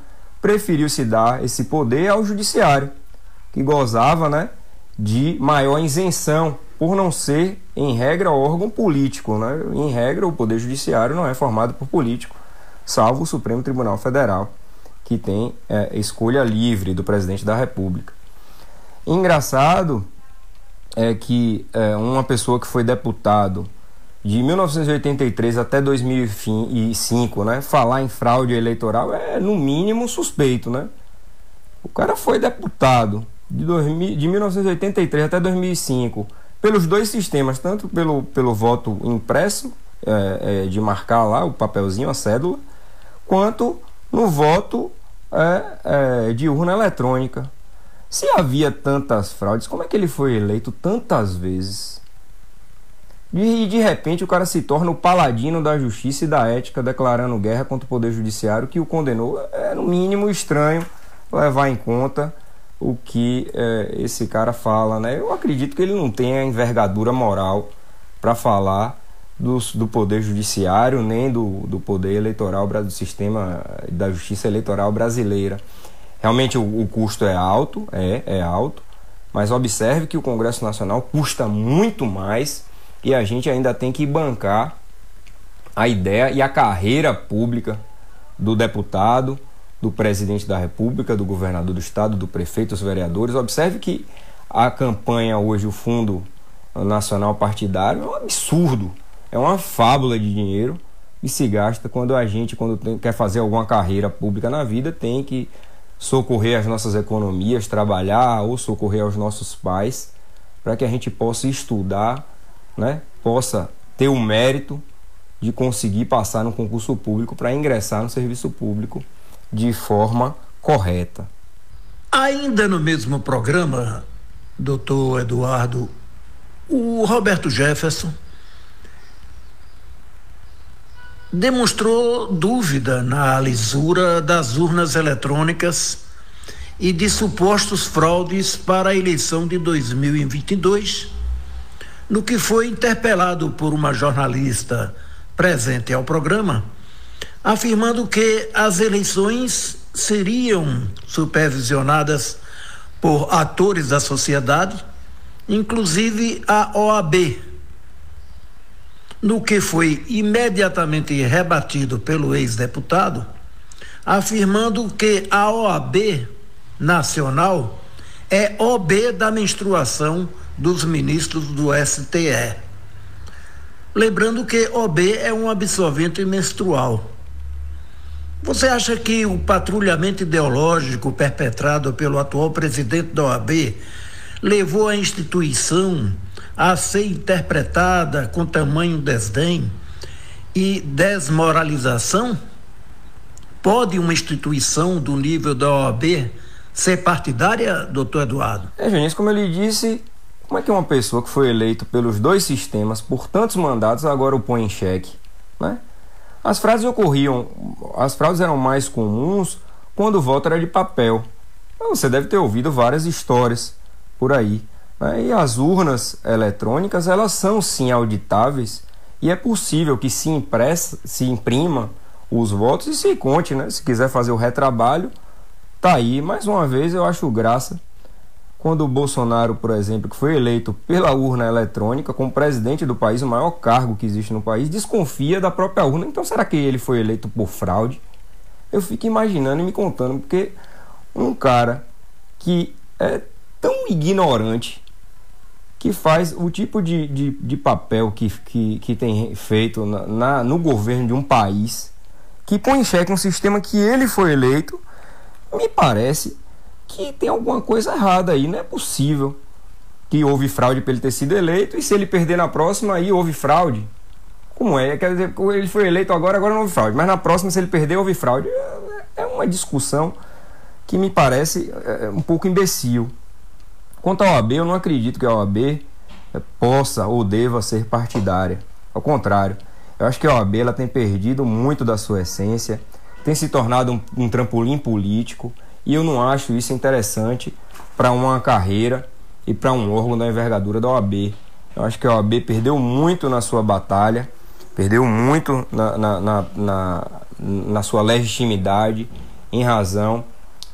S4: preferiu-se dar esse poder ao Judiciário, que gozava né, de maior isenção, por não ser, em regra, órgão político. Né? Em regra, o Poder Judiciário não é formado por político, salvo o Supremo Tribunal Federal, que tem é, escolha livre do presidente da República. Engraçado é que é, uma pessoa que foi deputado de 1983 até 2005, né? Falar em fraude eleitoral é no mínimo suspeito, né? O cara foi deputado de, 2000, de 1983 até 2005 pelos dois sistemas, tanto pelo, pelo voto impresso, é, é, de marcar lá o papelzinho, a cédula, quanto no voto é, é de urna eletrônica. Se havia tantas fraudes, como é que ele foi eleito tantas vezes? E de repente o cara se torna o paladino da justiça e da ética, declarando guerra contra o Poder Judiciário, que o condenou. É no mínimo estranho levar em conta o que é, esse cara fala. Né? Eu acredito que ele não tem a envergadura moral para falar do, do Poder Judiciário, nem do, do Poder Eleitoral, do sistema da justiça eleitoral brasileira. Realmente o, o custo é alto, é, é alto, mas observe que o Congresso Nacional custa muito mais e a gente ainda tem que bancar a ideia e a carreira pública do deputado, do presidente da República, do governador do estado, do prefeito, dos vereadores. Observe que a campanha hoje, o Fundo Nacional Partidário, é um absurdo, é uma fábula de dinheiro e se gasta quando a gente, quando tem, quer fazer alguma carreira pública na vida, tem que socorrer as nossas economias, trabalhar ou socorrer aos nossos pais, para que a gente possa estudar né, possa ter o mérito de conseguir passar no concurso público para ingressar no serviço público de forma correta.
S3: Ainda no mesmo programa, doutor Eduardo, o Roberto Jefferson demonstrou dúvida na lisura das urnas eletrônicas e de supostos fraudes para a eleição de 2022 no que foi interpelado por uma jornalista presente ao programa, afirmando que as eleições seriam supervisionadas por atores da sociedade, inclusive a OAB, no que foi imediatamente rebatido pelo ex-deputado, afirmando que a OAB nacional é OB da menstruação dos ministros do STE. Lembrando que OB é um absorvente menstrual. Você acha que o patrulhamento ideológico perpetrado pelo atual presidente da OAB levou a instituição a ser interpretada com tamanho desdém e desmoralização? Pode uma instituição do nível da OAB ser partidária, doutor Eduardo?
S4: É, gente, como eu lhe disse, como é que uma pessoa que foi eleita pelos dois sistemas por tantos mandatos agora o põe em xeque? Né? As frases ocorriam, as frases eram mais comuns quando o voto era de papel. Você deve ter ouvido várias histórias por aí. Né? E as urnas eletrônicas, elas são sim auditáveis e é possível que se, impressa, se imprima os votos e se conte, né? Se quiser fazer o retrabalho, tá aí. Mais uma vez, eu acho graça quando o Bolsonaro, por exemplo, que foi eleito pela urna eletrônica como presidente do país, o maior cargo que existe no país, desconfia da própria urna. Então, será que ele foi eleito por fraude? Eu fico imaginando e me contando, porque um cara que é tão ignorante que faz o tipo de, de, de papel que, que, que tem feito na, na, no governo de um país, que põe em xeque um sistema que ele foi eleito, me parece que tem alguma coisa errada aí. Não é possível que houve fraude para ele ter sido eleito e se ele perder na próxima, aí houve fraude. Como é? Quer dizer, ele foi eleito agora, agora não houve fraude. Mas na próxima, se ele perder, houve fraude. É uma discussão que me parece é, um pouco imbecil. Quanto à OAB, eu não acredito que a OAB possa ou deva ser partidária. Ao contrário, eu acho que a OAB ela tem perdido muito da sua essência, tem se tornado um, um trampolim político e eu não acho isso interessante para uma carreira e para um órgão da envergadura da OAB. Eu acho que a OAB perdeu muito na sua batalha, perdeu muito na, na, na, na, na sua legitimidade em razão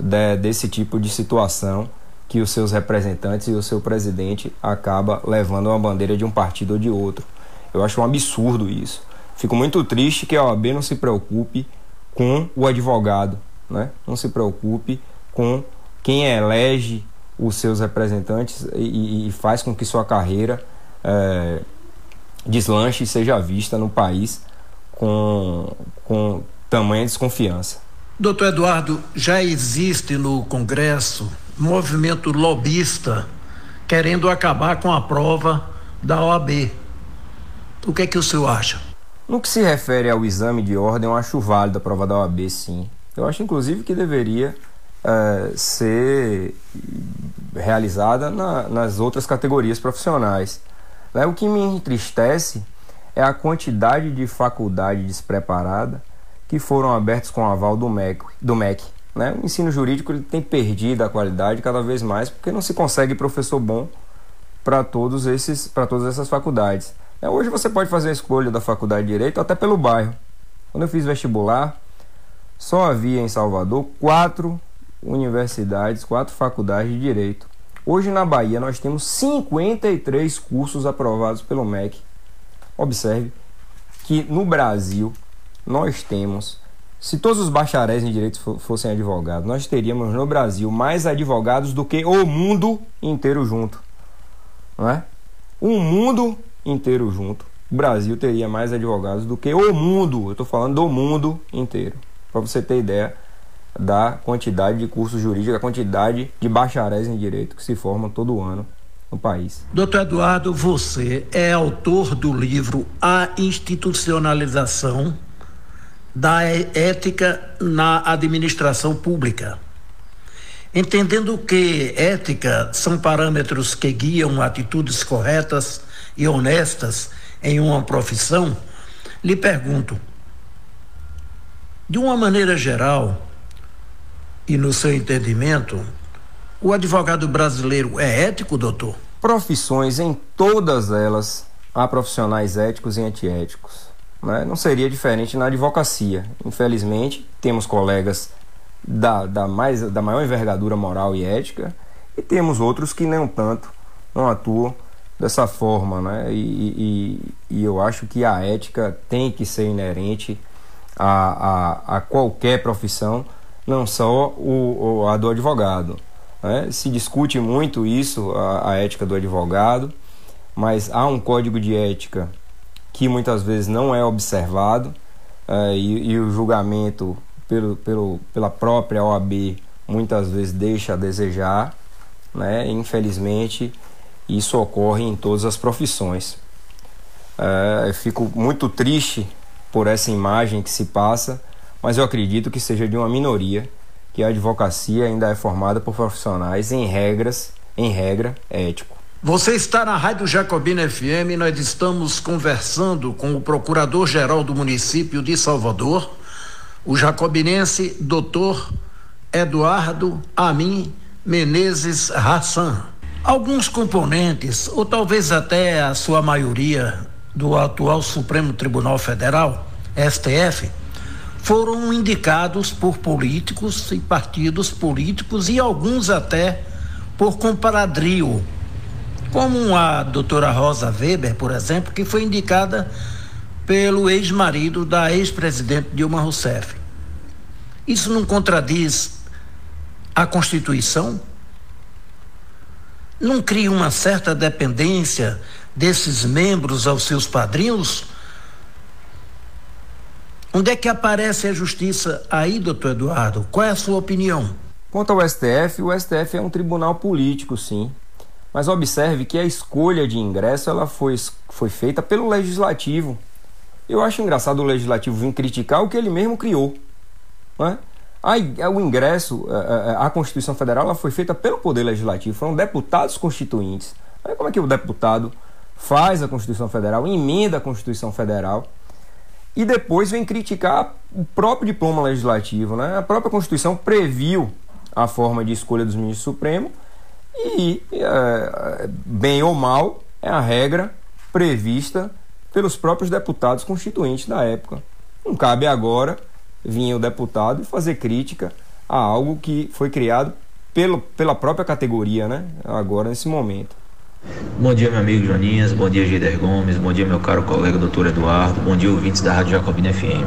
S4: de, desse tipo de situação que os seus representantes e o seu presidente acaba levando uma bandeira de um partido ou de outro. Eu acho um absurdo isso. Fico muito triste que a OAB não se preocupe com o advogado, né? não se preocupe com quem elege os seus representantes e, e faz com que sua carreira é, deslanche e seja vista no país com, com tamanha desconfiança.
S3: Doutor Eduardo, já existe no Congresso movimento lobista querendo acabar com a prova da OAB. O que é que o senhor acha?
S4: No que se refere ao exame de ordem, eu acho válido a prova da OAB, sim. Eu acho, inclusive, que deveria é, ser realizada na, nas outras categorias profissionais. Né? O que me entristece é a quantidade de faculdade despreparada que foram abertas com o aval do MEC, do MEC né? O ensino jurídico ele tem perdido a qualidade cada vez mais porque não se consegue professor bom para todos esses para todas essas faculdades. É, hoje você pode fazer a escolha da faculdade de direito até pelo bairro. Quando eu fiz vestibular, só havia em Salvador quatro universidades, quatro faculdades de direito. Hoje na Bahia nós temos 53 cursos aprovados pelo MEC. Observe que no Brasil nós temos se todos os bacharéis em direito fossem advogados, nós teríamos no Brasil mais advogados do que o mundo inteiro junto. Não é? O mundo inteiro junto. O Brasil teria mais advogados do que o mundo. Eu estou falando do mundo inteiro. Para você ter ideia da quantidade de cursos jurídicos, da quantidade de bacharéis em direito que se formam todo ano no país.
S3: Doutor Eduardo, você é autor do livro A Institucionalização da ética na administração pública. Entendendo que ética são parâmetros que guiam atitudes corretas e honestas em uma profissão, lhe pergunto: de uma maneira geral e no seu entendimento, o advogado brasileiro é ético, doutor?
S4: Profissões em todas elas há profissionais éticos e antiéticos né? Não seria diferente na advocacia. Infelizmente, temos colegas da, da, mais, da maior envergadura moral e ética e temos outros que não tanto, não atuam dessa forma. Né? E, e, e eu acho que a ética tem que ser inerente a, a, a qualquer profissão, não só o, a do advogado. Né? Se discute muito isso, a, a ética do advogado, mas há um código de ética que muitas vezes não é observado uh, e, e, o julgamento pelo, pelo, pela própria OAB muitas vezes deixa a desejar. Né? Infelizmente, isso ocorre em todas as profissões. Uh, eu fico muito triste por essa imagem que se passa, mas eu acredito que seja de uma minoria que a advocacia ainda é formada por profissionais em regras, em regra, ético.
S3: Você está na Rádio Jacobina FM. Nós estamos conversando com o procurador-geral do município de Salvador, o jacobinense doutor Eduardo Amin Menezes Hassan. Alguns componentes, ou talvez até a sua maioria, do atual Supremo Tribunal Federal, STF, foram indicados por políticos e partidos políticos e alguns até por comparadrio, como a doutora Rosa Weber, por exemplo, que foi indicada pelo ex-marido da ex-presidente Dilma Rousseff. Isso não contradiz a Constituição? Não cria uma certa dependência desses membros aos seus padrinhos? Onde é que aparece a justiça aí, doutor Eduardo? Qual é a sua opinião?
S4: Quanto ao STF, o STF é um tribunal político, sim. Mas observe que a escolha de ingresso ela foi, foi feita pelo legislativo. Eu acho engraçado o legislativo vir criticar o que ele mesmo criou. Não é? A, o ingresso, a, a Constituição Federal ela foi feita pelo Poder Legislativo, foram deputados constituintes. Olha como é que o deputado faz a Constituição Federal, emenda a Constituição Federal e depois vem criticar o próprio diploma legislativo. Né? A própria Constituição previu a forma de escolha dos ministros supremos e, é, bem ou mal, é a regra prevista pelos próprios deputados constituintes da época. Não cabe agora vir o deputado e fazer crítica a algo que foi criado pelo, pela própria categoria, né? agora nesse momento.
S1: Bom dia, meu amigo Joninhas, bom dia, Gider Gomes, bom dia, meu caro colega doutor Eduardo, bom dia, ouvintes da Rádio Jacobina FM.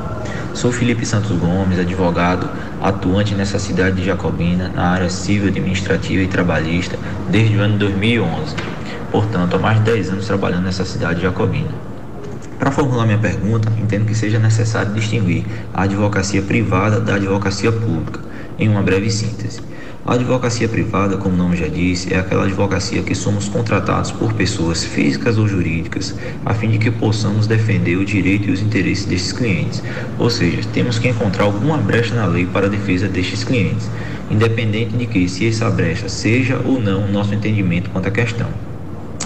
S1: Sou Felipe Santos Gomes, advogado, atuante nessa cidade de Jacobina, na área civil, administrativa e trabalhista, desde o ano 2011. Portanto, há mais de 10 anos trabalhando nessa cidade de Jacobina. Para formular minha pergunta, entendo que seja necessário distinguir a advocacia privada da advocacia pública, em uma breve síntese. A advocacia privada, como o nome já disse, é aquela advocacia que somos contratados por pessoas físicas ou jurídicas a fim de que possamos defender o direito e os interesses destes clientes. Ou seja, temos que encontrar alguma brecha na lei para a defesa destes clientes, independente de que se essa brecha seja ou não nosso entendimento quanto à questão.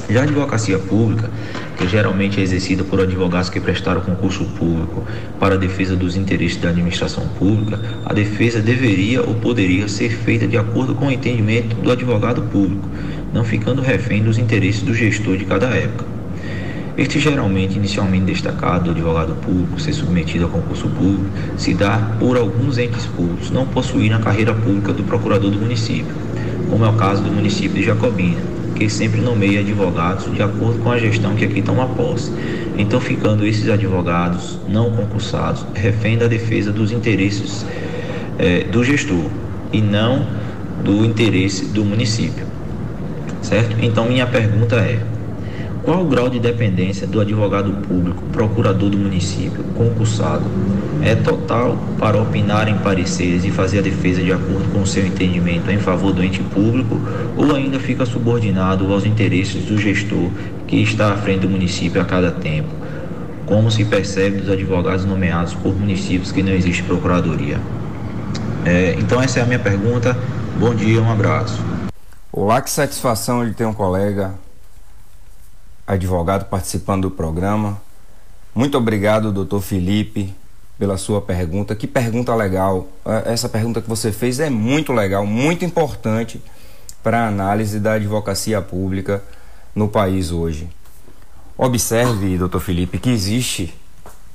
S1: Já a advocacia pública, que geralmente é exercida por advogados que prestaram concurso público para a defesa dos interesses da administração pública, a defesa deveria ou poderia ser feita de acordo com o entendimento do advogado público, não ficando refém dos interesses do gestor de cada época. Este geralmente inicialmente destacado do advogado público ser submetido a concurso público se dá por alguns entes públicos não possuírem a carreira pública do procurador do município, como é o caso do município de Jacobina, que sempre nomeia advogados de acordo com a gestão que aqui toma posse. Então, ficando esses advogados não concursados refém da defesa dos interesses é, do gestor e não do interesse do município. Certo? Então, minha pergunta é: qual o grau de dependência do advogado público, procurador do município, concursado? É total para opinar em pareceres e fazer a defesa de acordo com o seu entendimento em favor do ente público ou ainda fica subordinado aos interesses do gestor que está à frente do município a cada tempo? Como se percebe dos advogados nomeados por municípios que não existe procuradoria? É, então, essa é a minha pergunta. Bom dia, um abraço.
S4: Olá, que satisfação de ter um colega advogado participando do programa. Muito obrigado, doutor Felipe, pela sua pergunta. Que pergunta legal. É, essa pergunta que você fez é muito legal, muito importante para a análise da advocacia pública no país hoje. Observe, doutor Felipe, que existe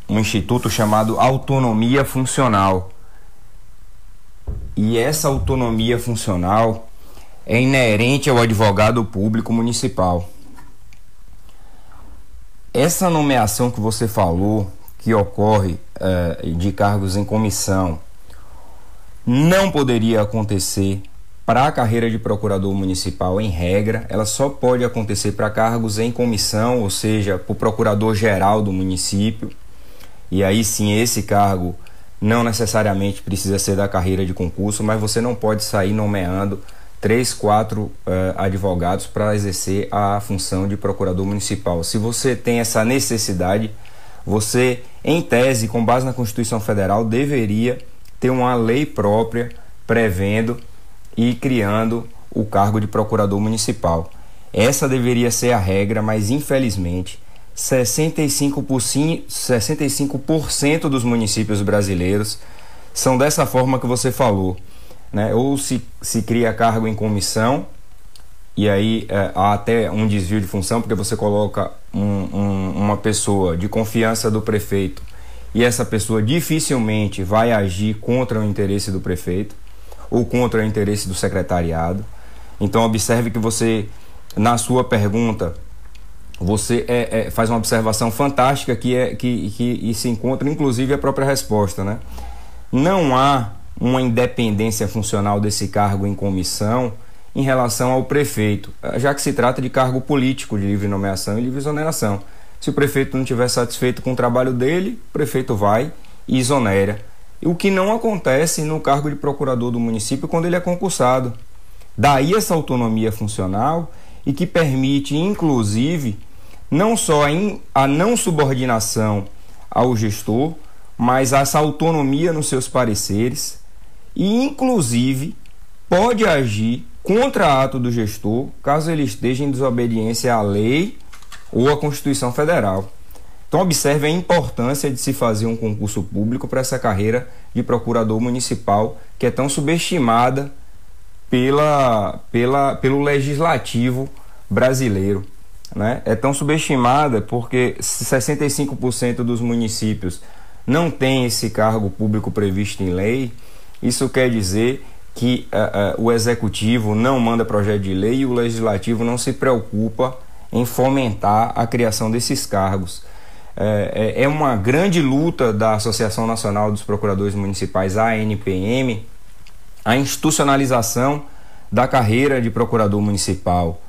S4: um instituto chamado autonomia funcional. E essa autonomia funcional é inerente ao advogado público municipal. Essa nomeação que você falou, que ocorre uh, de cargos em comissão, não poderia acontecer para a carreira de procurador municipal em regra, ela só pode acontecer para cargos em comissão, ou seja, para o procurador-geral do município. E aí sim, esse cargo não necessariamente precisa ser da carreira de concurso, mas você não pode sair nomeando três, quatro uh, advogados para exercer a função de procurador municipal. Se você tem essa necessidade, você, em tese, com base na Constituição Federal, deveria ter uma lei própria prevendo e criando o cargo de procurador municipal. Essa deveria ser a regra, mas infelizmente 65%, 65 dos municípios brasileiros são dessa forma que você falou né? ou se, se cria cargo em comissão e aí é, há até um desvio de função, porque você coloca um, um, uma pessoa de confiança do prefeito e essa pessoa dificilmente vai agir contra o interesse do prefeito ou contra o interesse do secretariado. Então, observe que você, na sua pergunta, você é, é, faz uma observação fantástica que, é, que, que se encontra, inclusive, a própria resposta. Né? Não há uma independência funcional desse cargo em comissão em relação ao prefeito, já que se trata de cargo político de livre nomeação e livre exoneração. Se o prefeito não estiver satisfeito com o trabalho dele, o prefeito vai e exonera. O que não acontece no cargo de procurador do município quando ele é concursado. Daí essa autonomia funcional e que permite, inclusive, não só a não subordinação ao gestor, mas essa autonomia nos seus pareceres e, inclusive, pode agir contra ato do gestor caso ele esteja em desobediência à lei ou à Constituição Federal. Então, observe a importância de se fazer um concurso público para essa carreira de procurador municipal, que é tão subestimada pela, pela, pelo legislativo brasileiro. Né? É tão subestimada porque 65% dos municípios não têm esse cargo público previsto em lei. Isso quer dizer que uh, uh, o executivo não manda projeto de lei e o legislativo não se preocupa em fomentar a criação desses cargos. É, é, uma grande luta da Associação Nacional dos Procuradores Municipais, ANPM, a institucionalização da carreira de procurador municipal.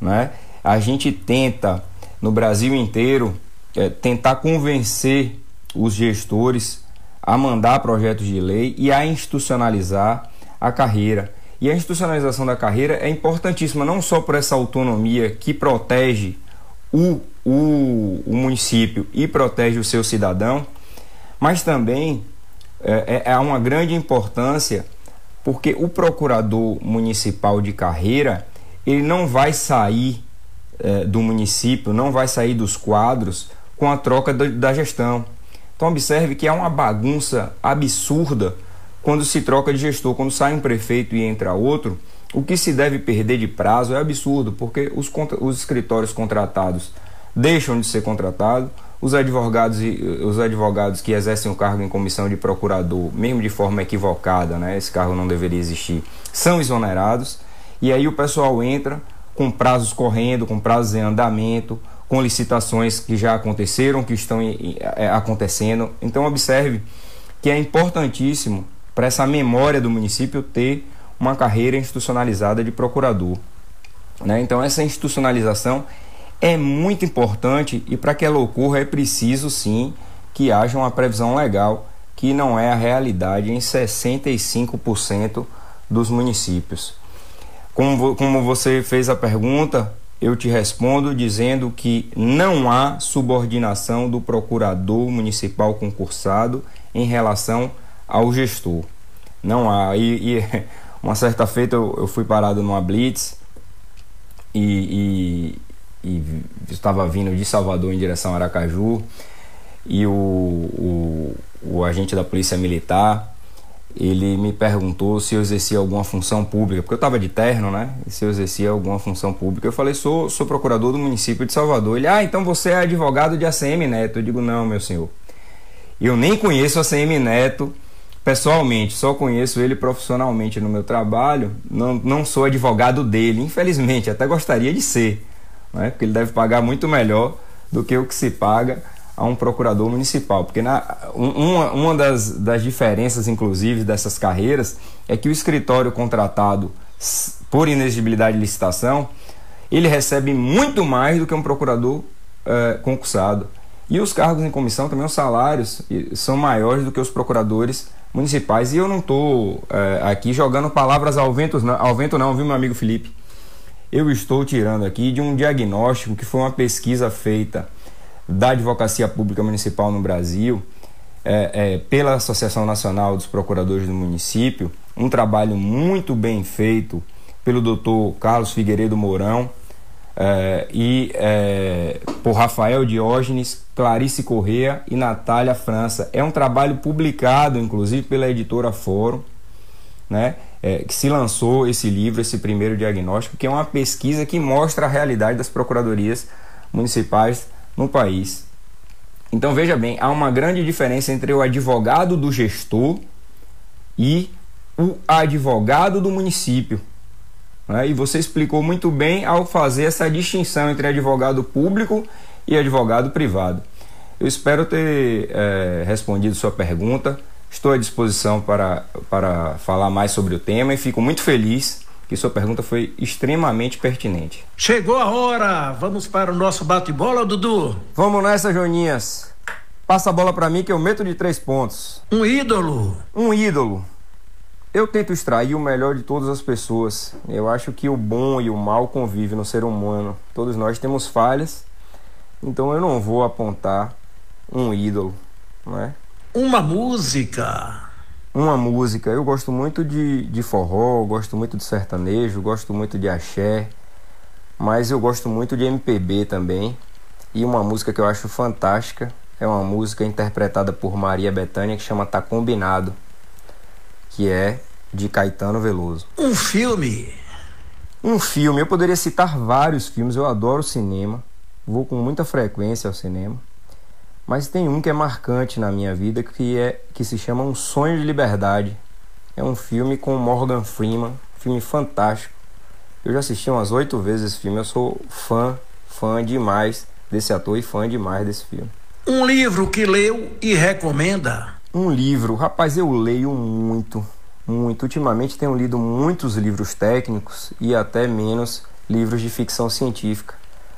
S4: Né? A gente tenta, no Brasil inteiro, é, tentar convencer os gestores a mandar projetos de lei e a institucionalizar a carreira. E a institucionalização da carreira é importantíssima não só por essa autonomia que protege o, o, o município e protege o seu cidadão, mas também é, é, é uma grande importância porque o procurador municipal de carreira ele não vai sair é, do município, não vai sair dos quadros com a troca da, da gestão. Então observe que é uma bagunça absurda quando se troca de gestor, quando sai um prefeito e entra outro, o que se deve perder de prazo é absurdo, porque os, os escritórios contratados deixam de ser contratados, os advogados, os advogados que exercem o cargo em comissão de procurador, mesmo de forma equivocada, né, esse cargo não deveria existir, são exonerados, e aí o pessoal entra com prazos correndo, com prazos em andamento, com licitações que já aconteceram, que estão é, acontecendo. Então observe que é importantíssimo para essa memória do município ter uma carreira institucionalizada de procurador. Né? Então, essa institucionalização é muito importante e para que ela ocorra é preciso sim que haja uma previsão legal, que não é a realidade em 65% dos municípios. Como, como você fez a pergunta, eu te respondo dizendo que não há subordinação do procurador municipal concursado em relação ao gestor. Não há. E, e uma certa feita eu, eu, fui parado numa blitz e, e, e, estava vindo de Salvador em direção a Aracaju e o, o, o agente da polícia militar ele me perguntou se eu exercia alguma função pública, porque eu estava de terno, né? Se eu exercia alguma função pública. Eu falei, sou, sou procurador do município de Salvador. Ele, ah, então você é advogado de ACM Neto. Eu digo, não, meu senhor. Eu nem conheço ACM Neto pessoalmente, só conheço ele profissionalmente no meu trabalho, não, não sou advogado dele, infelizmente, até gostaria de ser, né? porque ele deve pagar muito melhor do que o que se paga a um procurador municipal. Porque na, uma, uma das, das diferenças, inclusive, dessas carreiras é que o escritório contratado por inexigibilidade de licitação ele recebe muito mais do que um procurador é, concursado. E os cargos em comissão também, os salários são maiores do que os procuradores municipais. E eu não estou é, aqui jogando palavras ao vento, ao vento, não, viu, meu amigo Felipe? Eu estou tirando aqui de um diagnóstico que foi uma pesquisa feita da Advocacia Pública Municipal no Brasil, é, é, pela Associação Nacional dos Procuradores do Município, um trabalho muito bem feito pelo doutor Carlos Figueiredo Mourão é, e é, por Rafael Diógenes, Clarice Correa e Natália França. É um trabalho publicado, inclusive, pela editora Fórum, né? é, que se lançou esse livro, esse primeiro diagnóstico, que é uma pesquisa que mostra a realidade das procuradorias municipais no país. Então veja bem, há uma grande diferença entre o advogado do gestor e o advogado do município. Né? E você explicou muito bem ao fazer essa distinção entre advogado público e advogado privado. Eu espero ter é, respondido sua pergunta. Estou à disposição para, para falar mais sobre o tema e fico muito feliz que sua pergunta foi extremamente pertinente.
S3: Chegou a hora! Vamos para o nosso bate-bola, Dudu?
S4: Vamos nessa, Joninhas. Passa a bola para mim que eu meto de três pontos.
S3: Um ídolo?
S4: Um ídolo. Eu tento extrair o melhor de todas as pessoas. Eu acho que o bom e o mal convivem no ser humano. Todos nós temos falhas, então eu não vou apontar um ídolo, não é?
S3: Uma música.
S4: Uma música. Eu gosto muito de, de forró, gosto muito de sertanejo, gosto muito de axé, mas eu gosto muito de MPB também. E uma música que eu acho fantástica é uma música interpretada por Maria Bethânia que chama Tá Combinado, que é de Caetano Veloso.
S3: Um filme.
S4: Um filme. Eu poderia citar vários filmes, eu adoro cinema, vou com muita frequência ao cinema. Mas tem um que é marcante na minha vida que é que se chama Um Sonho de Liberdade. É um filme com Morgan Freeman, filme fantástico. Eu já assisti umas oito vezes esse filme. Eu sou fã, fã demais desse ator e fã demais desse filme.
S3: Um livro que leu e recomenda.
S4: Um livro, rapaz, eu leio muito, muito. Ultimamente tenho lido muitos livros técnicos e até menos livros de ficção científica.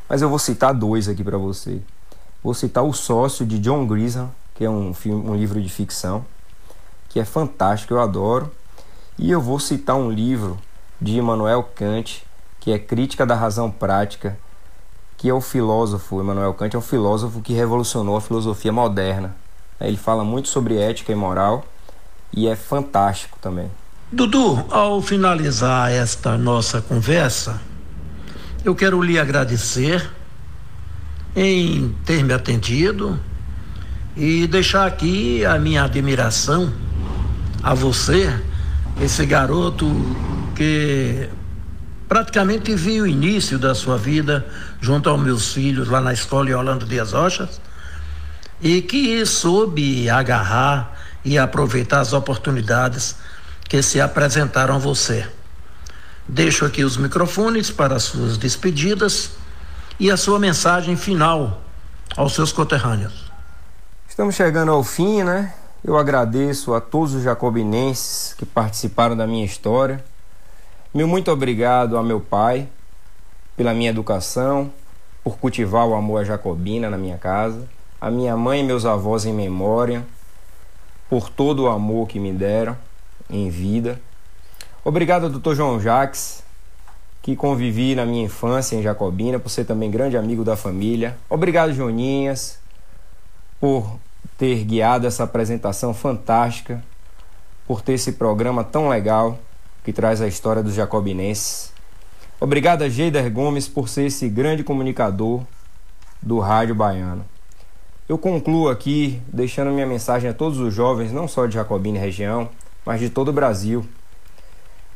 S4: Mas eu vou citar dois aqui para você. Vou citar O Sócio, de John Grisham, que é um, filme, um livro de ficção, que é fantástico, eu adoro. E eu vou citar um livro de Immanuel Kant, que é Crítica da Razão Prática, que é o filósofo, Immanuel Kant é um filósofo que revolucionou a filosofia moderna. Ele fala muito sobre ética e moral e é fantástico também.
S3: Dudu, ao finalizar esta nossa conversa, eu quero lhe agradecer em ter me atendido e deixar aqui a minha admiração a você, esse garoto que praticamente vi o início da sua vida junto aos meus filhos lá na escola em Orlando Dias Rochas e que soube agarrar e aproveitar as oportunidades que se apresentaram a você. Deixo aqui os microfones para as suas despedidas e a sua mensagem final aos seus conterrâneos.
S4: Estamos chegando ao fim, né? Eu agradeço a todos os jacobinenses que participaram da minha história. Meu muito obrigado a meu pai pela minha educação, por cultivar o amor à jacobina na minha casa, a minha mãe e meus avós em memória, por todo o amor que me deram em vida. Obrigado Dr. João Jacques que convivi na minha infância em Jacobina, por ser também grande amigo da família. Obrigado, Joninhas, por ter guiado essa apresentação fantástica, por ter esse programa tão legal que traz a história dos jacobinenses. Obrigado a Geider Gomes por ser esse grande comunicador do rádio baiano. Eu concluo aqui deixando minha mensagem a todos os jovens, não só de Jacobina e região, mas de todo o Brasil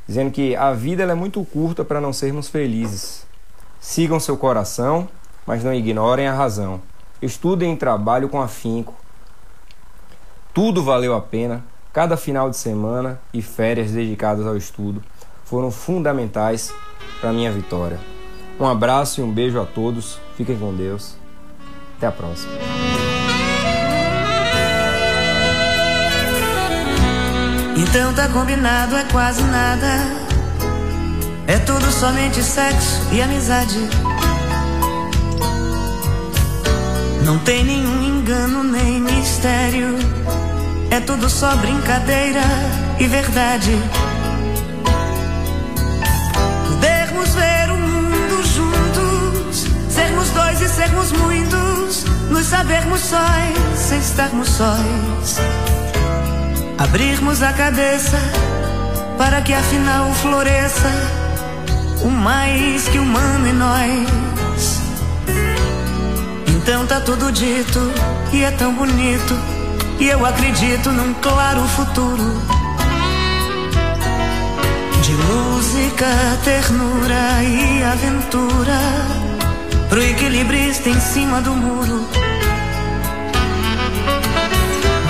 S4: dizendo que a vida é muito curta para não sermos felizes. Sigam seu coração, mas não ignorem a razão. Estudem e trabalhem com afinco. Tudo valeu a pena. Cada final de semana e férias dedicadas ao estudo foram fundamentais para a minha vitória. Um abraço e um beijo a todos. Fiquem com Deus. Até a próxima.
S5: Então tá combinado, é quase nada. É tudo somente sexo e amizade. Não tem nenhum engano nem mistério. É tudo só brincadeira e verdade. Podermos ver o mundo juntos, sermos dois e sermos muitos, nos sabermos sóis sem estarmos sóis abrirmos a cabeça para que afinal floresça o mais que humano em nós. Então tá tudo dito e é tão bonito e eu acredito num claro futuro.
S6: música, ternura e aventura pro equilibrista em cima do muro.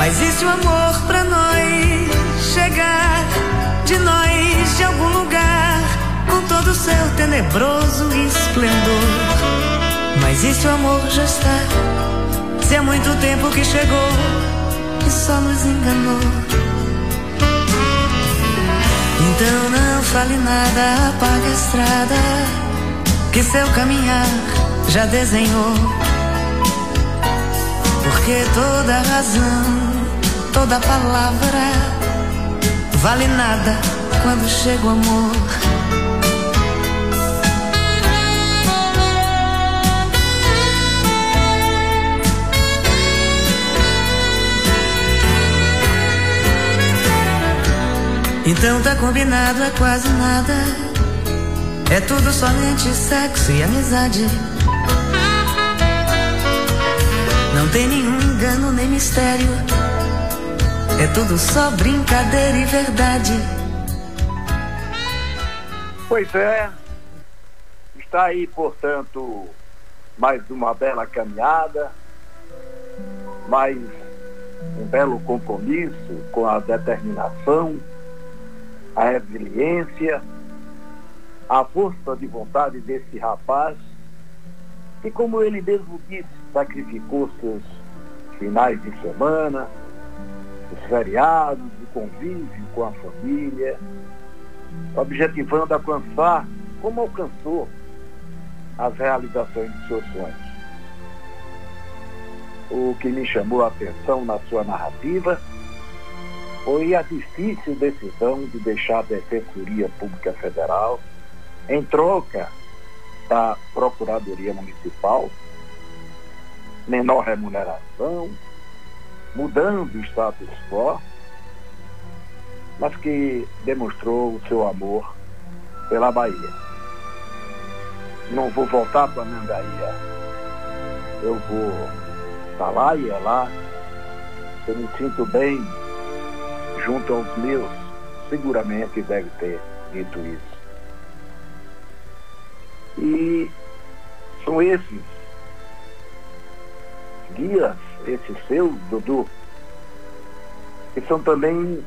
S6: Mas e se o amor pra nós chegar de nós de algum lugar com todo o seu tenebroso esplendor? Mas e se o amor já está? Se há muito tempo que chegou e só nos enganou. Então não fale nada, apaga a estrada que seu caminhar já desenhou. Porque toda razão, toda palavra vale nada quando chega o amor. Então tá combinado, é quase nada. É tudo somente sexo e amizade. Não tem nenhum engano nem mistério. É tudo só brincadeira e verdade.
S7: Pois é. Está aí, portanto, mais uma bela caminhada, mais um belo compromisso com a determinação a resiliência, a força de vontade desse rapaz, que como ele mesmo disse, sacrificou seus finais de semana, os feriados, o convívio com a família, objetivando alcançar, como alcançou, as realizações de seus sonhos. O que me chamou a atenção na sua narrativa foi a difícil decisão de deixar a Defensoria Pública Federal em troca da Procuradoria Municipal, menor remuneração, mudando o status quo, mas que demonstrou o seu amor pela Bahia. Não vou voltar para Mandaíra. Eu vou para lá e é lá. Eu me sinto bem junto aos meus, seguramente deve ter dito isso. E são esses guias, esses seus, Dudu, que são também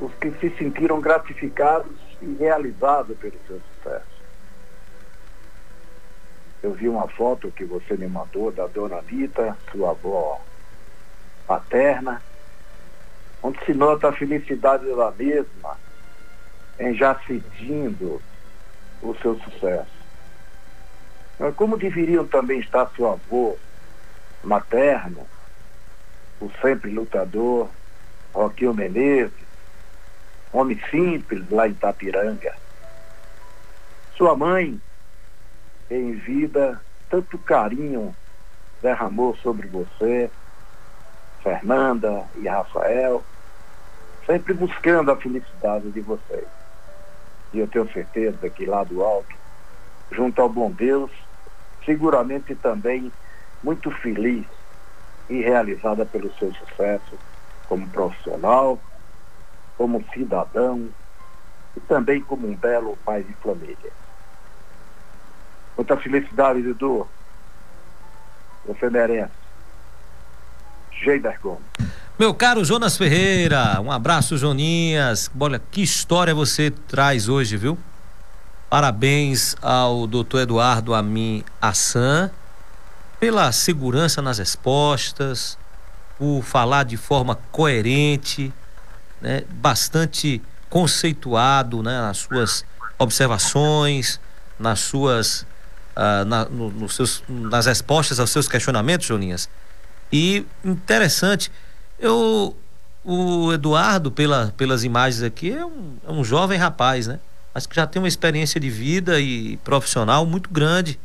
S7: os que se sentiram gratificados e realizados pelo seu sucesso. Eu vi uma foto que você me mandou da dona Anitta, sua avó paterna, onde se nota a felicidade da mesma em já sentindo o seu sucesso. Como deveriam também estar seu avô materno, o sempre lutador, Roquinho Menezes, homem simples lá em Tapiranga. Sua mãe, em vida, tanto carinho derramou sobre você, Fernanda e Rafael, sempre buscando a felicidade de vocês. E eu tenho certeza que lá do alto, junto ao bom Deus, seguramente também muito feliz e realizada pelo seu sucesso como profissional, como cidadão e também como um belo pai de família. Muita felicidade, Dudu. Você merece. Geider Gomes.
S8: Meu caro Jonas Ferreira, um abraço, Joninhas. Olha, que história você traz hoje, viu? Parabéns ao doutor Eduardo Amin Assan pela segurança nas respostas, por falar de forma coerente, né, bastante conceituado né, nas suas observações, nas suas. Uh, na, no, nos seus, nas respostas aos seus questionamentos, Joninhas. E interessante eu, o Eduardo, pela, pelas imagens aqui, é um, é um jovem rapaz, né? Mas que já tem uma experiência de vida e profissional muito grande.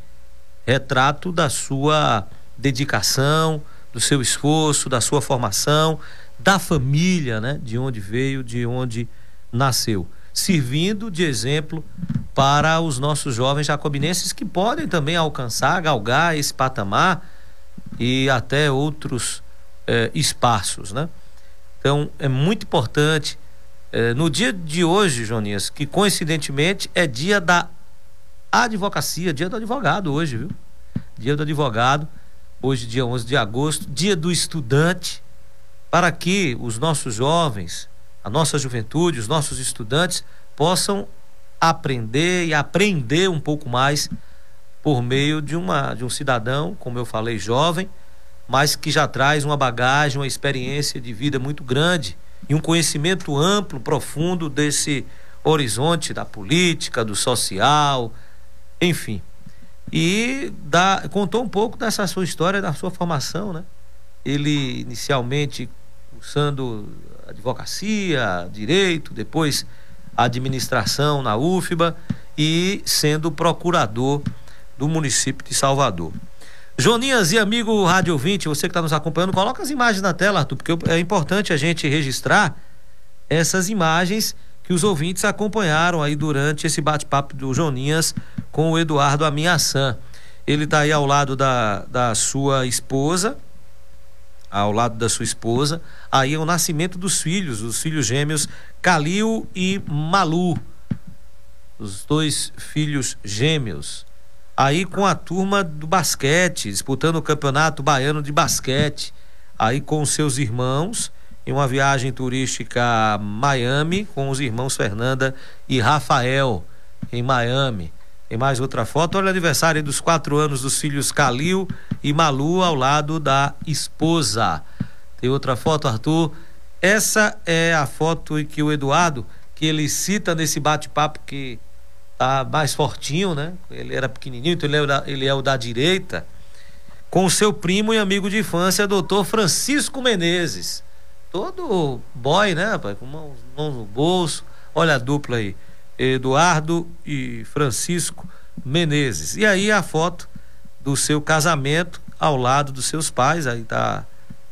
S8: Retrato da sua dedicação, do seu esforço, da sua formação, da família, né? De onde veio, de onde nasceu. Servindo de exemplo para os nossos jovens jacobinenses que podem também alcançar, galgar esse patamar e até outros eh, espaços, né? Então é muito importante É, no dia de hoje, Joninhas, que coincidentemente é dia da advocacia, dia do advogado hoje, viu? Dia do advogado, hoje dia 11 de agosto, dia do estudante, para que os nossos jovens, a nossa juventude, os nossos estudantes possam aprender e aprender um pouco mais por meio de uma de um cidadão, como eu falei, jovem, mas que já traz uma bagagem, uma experiência de vida muito grande e um conhecimento amplo, profundo desse horizonte da política, do social, enfim. E dá, contou um pouco dessa sua história, da sua formação, né? Ele inicialmente cursando advocacia, direito, depois administração na UFBA e sendo procurador do município de Salvador. Joninhas e amigo Rádio 20, você que está nos acompanhando, coloca as imagens na tela, Arthur, porque é importante a gente registrar essas imagens que os ouvintes acompanharam aí durante esse bate-papo do Joninhas com o Eduardo Aminhaçã. Ele está aí ao lado da, da sua esposa, ao lado da sua esposa. Aí é o nascimento dos filhos, os filhos gêmeos Calil e Malu. Os dois filhos gêmeos aí com a turma do basquete, disputando o campeonato baiano de basquete, aí com seus irmãos, em uma viagem turística a Miami, com os irmãos Fernanda e Rafael, em Miami. Tem mais outra foto, olha o aniversário dos quatro anos dos filhos Calil e Malu ao lado da esposa. Tem outra foto, Arthur. Essa é a foto que o Eduardo, que ele cita nesse bate-papo que tá mais fortinho, né? Ele era pequenininho, então ele é, da, ele é o da direita, com seu primo e amigo de infância, doutor Francisco Menezes. Todo boy, né, rapaz? Com mãos, mãos no bolso. Olha a dupla aí. Eduardo e Francisco Menezes. E aí a foto do seu casamento ao lado dos seus pais. Aí tá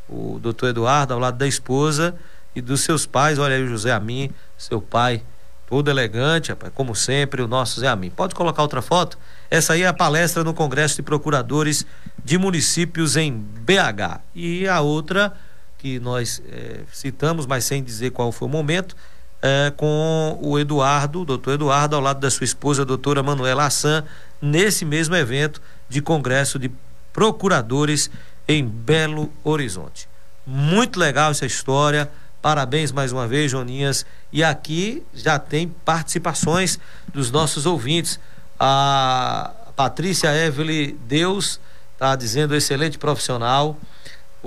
S8: o doutor Eduardo ao lado da esposa e dos seus pais. Olha aí o José Amin, seu pai todo elegante, rapaz, como sempre, o nosso Zé Amin. Pode colocar outra foto? Essa aí é a palestra no Congresso de Procuradores de Municípios em BH. E a outra, que nós é, citamos, mas sem dizer qual foi o momento, é com o Eduardo, o doutor Eduardo, ao lado da sua esposa, a doutora Manuela Assan, nesse mesmo evento de Congresso de Procuradores em Belo Horizonte. Muito legal essa história Parabéns mais uma vez, Joninhas. E aqui já tem participações dos nossos ouvintes. A Patrícia Evelyn Deus está dizendo excelente profissional.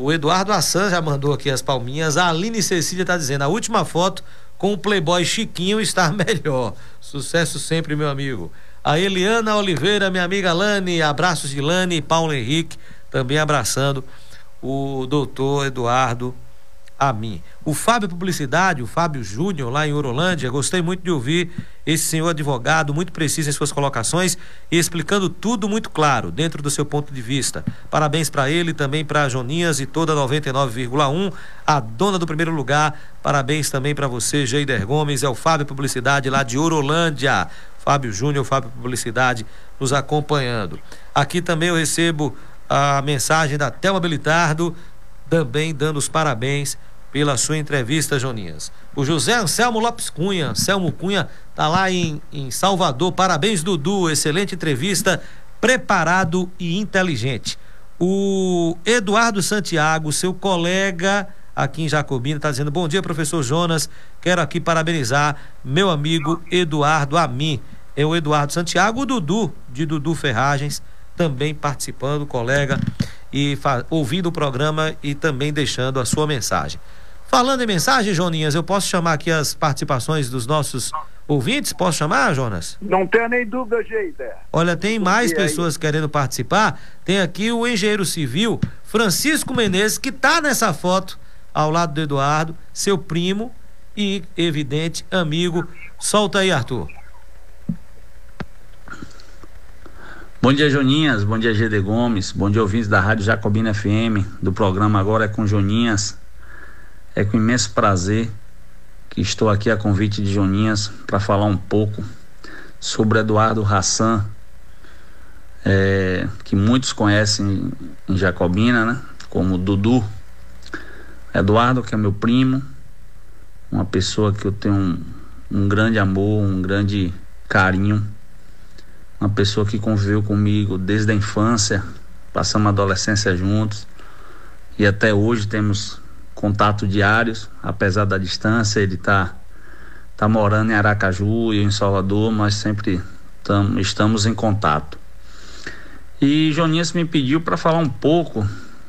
S8: O Eduardo Assan já mandou aqui as palminhas. A Aline Cecília está dizendo: a última foto com o Playboy Chiquinho está melhor. Sucesso sempre, meu amigo. A Eliana Oliveira, minha amiga Lani, abraços de Lani e Paulo Henrique, também abraçando o doutor Eduardo a mim. O Fábio Publicidade, o Fábio Júnior, lá em Urolândia, gostei muito de ouvir esse senhor advogado, muito preciso em suas colocações e explicando tudo muito claro, dentro do seu ponto de vista. Parabéns para ele, também para Joninhas e toda 99,1, a dona do primeiro lugar. Parabéns também para você, Geider Gomes, é o Fábio Publicidade lá de Urolândia. Fábio Júnior, Fábio Publicidade, nos acompanhando. Aqui também eu recebo a mensagem da Thelma Belitardo, também dando os parabéns pela sua entrevista, Joninhas. O José Anselmo Lopes Cunha, Anselmo Cunha, tá lá em, em Salvador. Parabéns, Dudu. Excelente entrevista, preparado e inteligente. O Eduardo Santiago, seu colega aqui em Jacobina, está dizendo: Bom dia, professor Jonas. Quero aqui parabenizar meu amigo Eduardo Amin. É o Eduardo Santiago, o Dudu, de Dudu Ferragens, também participando, colega, e ouvindo o programa e também deixando a sua mensagem. Falando em mensagem, Joninhas, eu posso chamar aqui as participações dos nossos ouvintes? Posso chamar, Jonas?
S7: Não tenho nem dúvida, Geida.
S8: Olha, tem mais pessoas aí. querendo participar. Tem aqui o engenheiro civil Francisco Menezes, que está nessa foto ao lado do Eduardo, seu primo e, evidente, amigo. Solta aí, Arthur.
S9: Bom dia, Joninhas. Bom dia, GD Gomes. Bom dia, ouvintes da Rádio Jacobina FM, do programa Agora é com Joninhas. É com imenso prazer que estou aqui a convite de Joninhas para falar um pouco sobre Eduardo Hassan, é, que muitos conhecem em Jacobina, né? Como Dudu. Eduardo, que é meu primo, uma pessoa que eu tenho um, um grande amor, um grande carinho, uma pessoa que conviveu comigo desde a infância, passamos a adolescência juntos e até hoje temos contato diários, apesar da distância, ele está tá morando em Aracaju e em Salvador, mas sempre tam, estamos em contato. E Joninhas me pediu para falar um pouco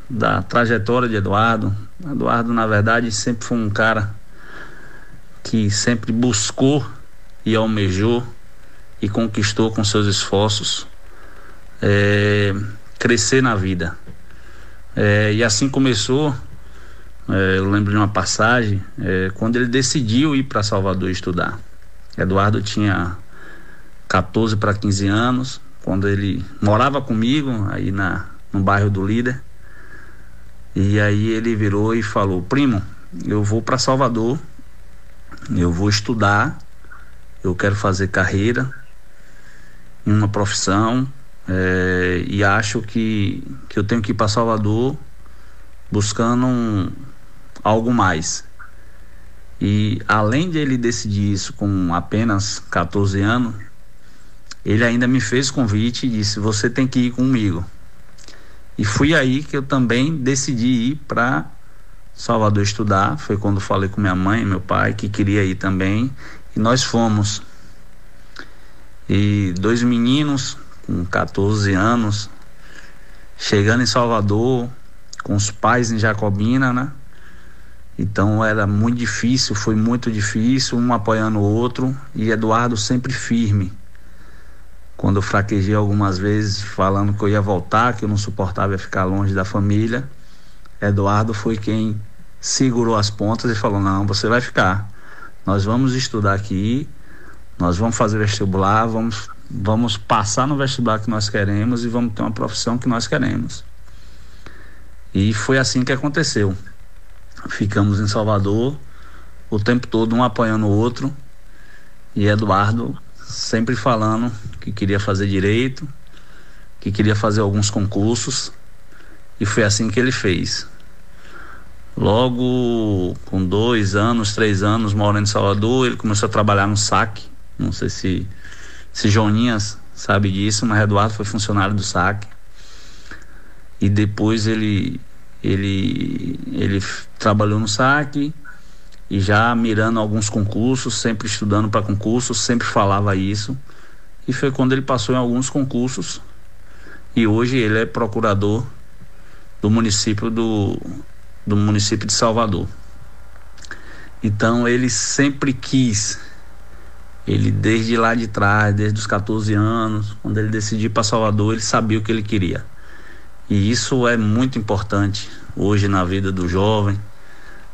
S9: da trajetória de Eduardo. Eduardo, na verdade, sempre foi um cara que sempre buscou e almejou e conquistou com seus esforços é, crescer na vida. É, e assim começou. É, eu lembro de uma passagem é, quando ele decidiu ir para Salvador estudar. Eduardo tinha 14 para 15 anos, quando ele morava comigo aí na, no bairro do Líder. E aí ele virou e falou: Primo, eu vou para Salvador, eu vou estudar, eu quero fazer carreira em uma profissão é, e acho que, que eu tenho que ir para Salvador buscando um, algo mais. E além de ele decidir isso com apenas 14 anos, ele ainda me fez convite e disse: Você tem que ir comigo. E fui aí que eu também decidi ir para Salvador estudar. Foi quando falei com minha mãe e meu pai que queria ir também. E nós fomos. E dois meninos com 14 anos, chegando em Salvador, com os pais em Jacobina, né? Então era muito difícil, foi muito difícil, um apoiando o outro e Eduardo sempre firme. Quando eu fraquejei algumas vezes falando que eu ia voltar, que eu não suportava ficar longe da família, Eduardo foi quem segurou as pontas e falou: "Não, você vai ficar. Nós vamos estudar aqui, nós vamos fazer vestibular, vamos vamos passar no vestibular que nós queremos e vamos ter uma profissão que nós queremos". E foi assim que aconteceu. Ficamos em Salvador o tempo todo um apoiando o outro e Eduardo sempre falando que queria fazer direito, que queria fazer alguns concursos e foi assim que ele fez. Logo com dois anos, três anos morando em Salvador, ele começou a trabalhar no SAC. Não sei se, se Joninhas sabe disso, mas Eduardo foi funcionário do SAC. E depois ele, ele, ele trabalhou no SAC e já mirando alguns concursos, sempre estudando para concursos, sempre falava isso. E foi quando ele passou em alguns concursos e hoje ele é procurador do município do, do município de Salvador. Então ele sempre quis, ele desde lá de trás, desde os 14 anos, quando ele decidiu para Salvador, ele sabia o que ele queria. E isso é muito importante hoje na vida do jovem,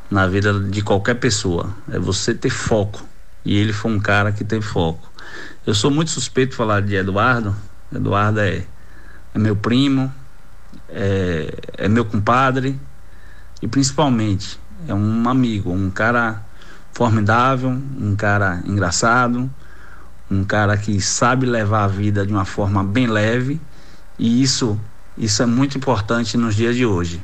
S9: na vida de qualquer pessoa. É você ter foco. E ele foi um cara que tem foco. Eu sou muito suspeito de falar de Eduardo. Eduardo é, é meu primo, é, é meu compadre e principalmente é um amigo, um cara formidável, um cara engraçado, um cara que sabe levar a vida de uma forma bem leve e isso isso é muito importante nos dias de hoje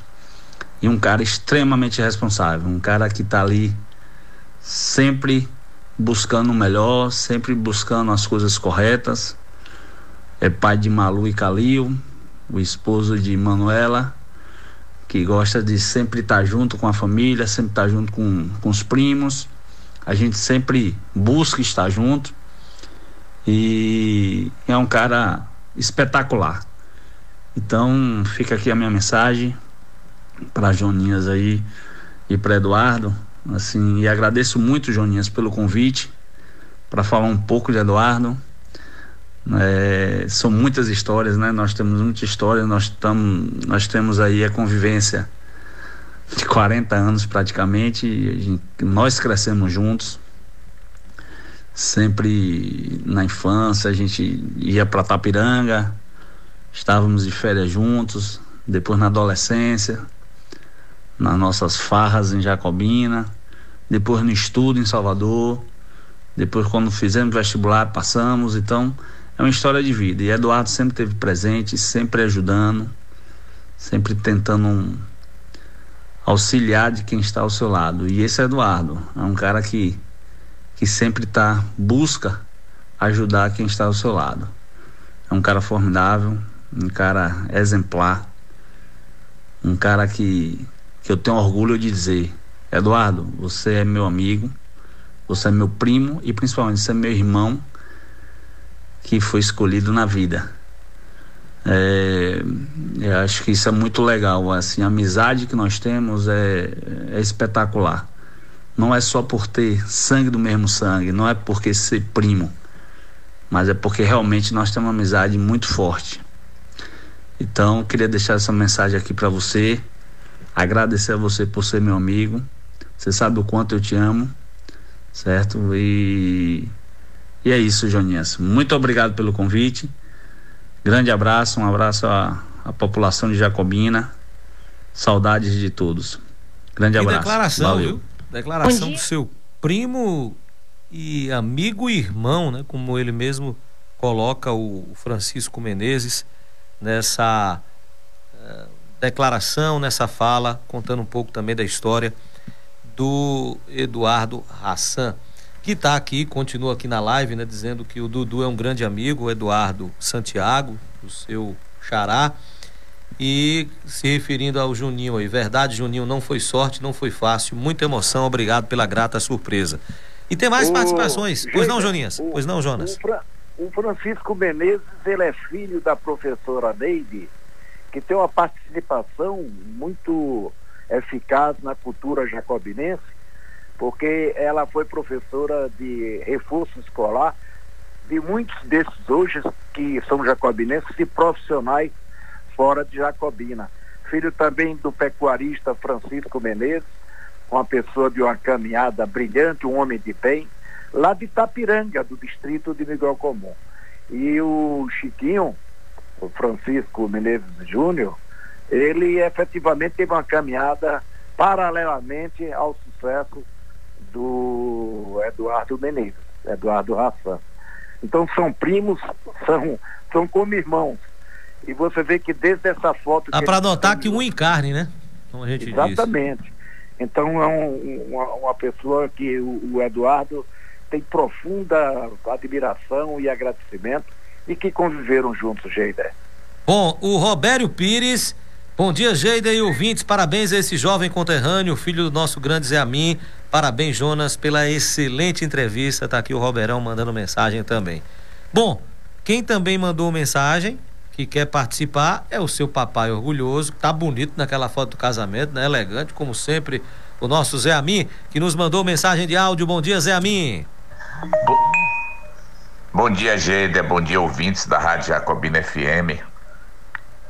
S9: e um cara extremamente responsável, um cara que está ali sempre buscando o melhor, sempre buscando as coisas corretas. É pai de Malu e Calil, o esposo de Manuela, que gosta de sempre estar tá junto com a família, sempre estar tá junto com, com os primos. A gente sempre busca estar junto. E é um cara espetacular. Então, fica aqui a minha mensagem para Joninhas aí e para Eduardo, assim, e agradeço muito Joninhas pelo convite para falar um pouco de Eduardo. É, são muitas histórias, né? Nós temos muita história, nós, tam, nós temos aí a convivência de 40 anos praticamente, gente, nós crescemos juntos. Sempre na infância a gente ia para Tapiranga, estávamos de férias juntos, depois na adolescência, nas nossas farras em Jacobina, depois no estudo em Salvador, depois quando fizemos vestibular passamos, então é uma história de vida. E Eduardo sempre teve presente, sempre ajudando, sempre tentando um, auxiliar de quem está ao seu lado. E esse é Eduardo é um cara que, que sempre tá, busca ajudar quem está ao seu lado. É um cara formidável, um cara exemplar, um cara que, que eu tenho orgulho de dizer: Eduardo, você é meu amigo, você é meu primo e principalmente você é meu irmão que foi escolhido na vida. É, eu acho que isso é muito legal. Assim, a amizade que nós temos é, é espetacular. Não é só por ter sangue do mesmo sangue, não é porque ser primo, mas é porque realmente nós temos uma amizade muito forte. Então, queria deixar essa mensagem aqui para você, agradecer a você por ser meu amigo. Você sabe o quanto eu te amo, certo? E, e é isso, Joninhas. Muito obrigado pelo convite. Grande abraço, um abraço à, à população de Jacobina. Saudades de todos. Grande abraço.
S8: declaração, Valeu. viu? Declaração do seu primo e amigo e irmão, né? Como ele mesmo coloca o Francisco Menezes nessa uh, declaração, nessa fala, contando um pouco também da história do Eduardo Hassan que está aqui, continua aqui na live, né, dizendo que o Dudu é um grande amigo, o Eduardo Santiago, o seu xará, e se referindo ao Juninho aí, verdade, Juninho, não foi sorte, não foi fácil, muita emoção, obrigado pela grata surpresa. E tem mais o... participações, pois não, Joninhas? Pois não, Jonas?
S7: O, Fra... o Francisco Menezes, ele é filho da professora Neide, que tem uma participação muito eficaz na cultura jacobinense, porque ela foi professora de reforço escolar de muitos desses hoje que são jacobinenses e profissionais fora de Jacobina. Filho também do pecuarista Francisco Menezes, uma pessoa de uma caminhada brilhante, um homem de bem, lá de Itapiranga, do distrito de Miguel Comum. E o Chiquinho, o Francisco Menezes Júnior, ele efetivamente teve uma caminhada paralelamente ao sucesso do Eduardo Menezes, Eduardo Raça. Então são primos, são, são como irmãos. E você vê que desde essa foto.
S8: Dá para notar que um encarne, né? Como a gente
S7: Exatamente. Diz. Então é um, uma, uma, pessoa que o, o Eduardo tem profunda admiração e agradecimento e que conviveram juntos, Geider.
S8: Bom, o Robério Pires Bom dia, Geida e ouvintes. Parabéns a esse jovem conterrâneo, filho do nosso grande Zé Amin. Parabéns, Jonas, pela excelente entrevista. Tá aqui o Roberão mandando mensagem também. Bom, quem também mandou mensagem, que quer participar, é o seu papai orgulhoso. Tá bonito naquela foto do casamento, né? Elegante, como sempre, o nosso Zé Amin, que nos mandou mensagem de áudio. Bom dia, Zé Amin.
S10: Bom, Bom dia, Geida. Bom dia, ouvintes da Rádio Jacobina FM.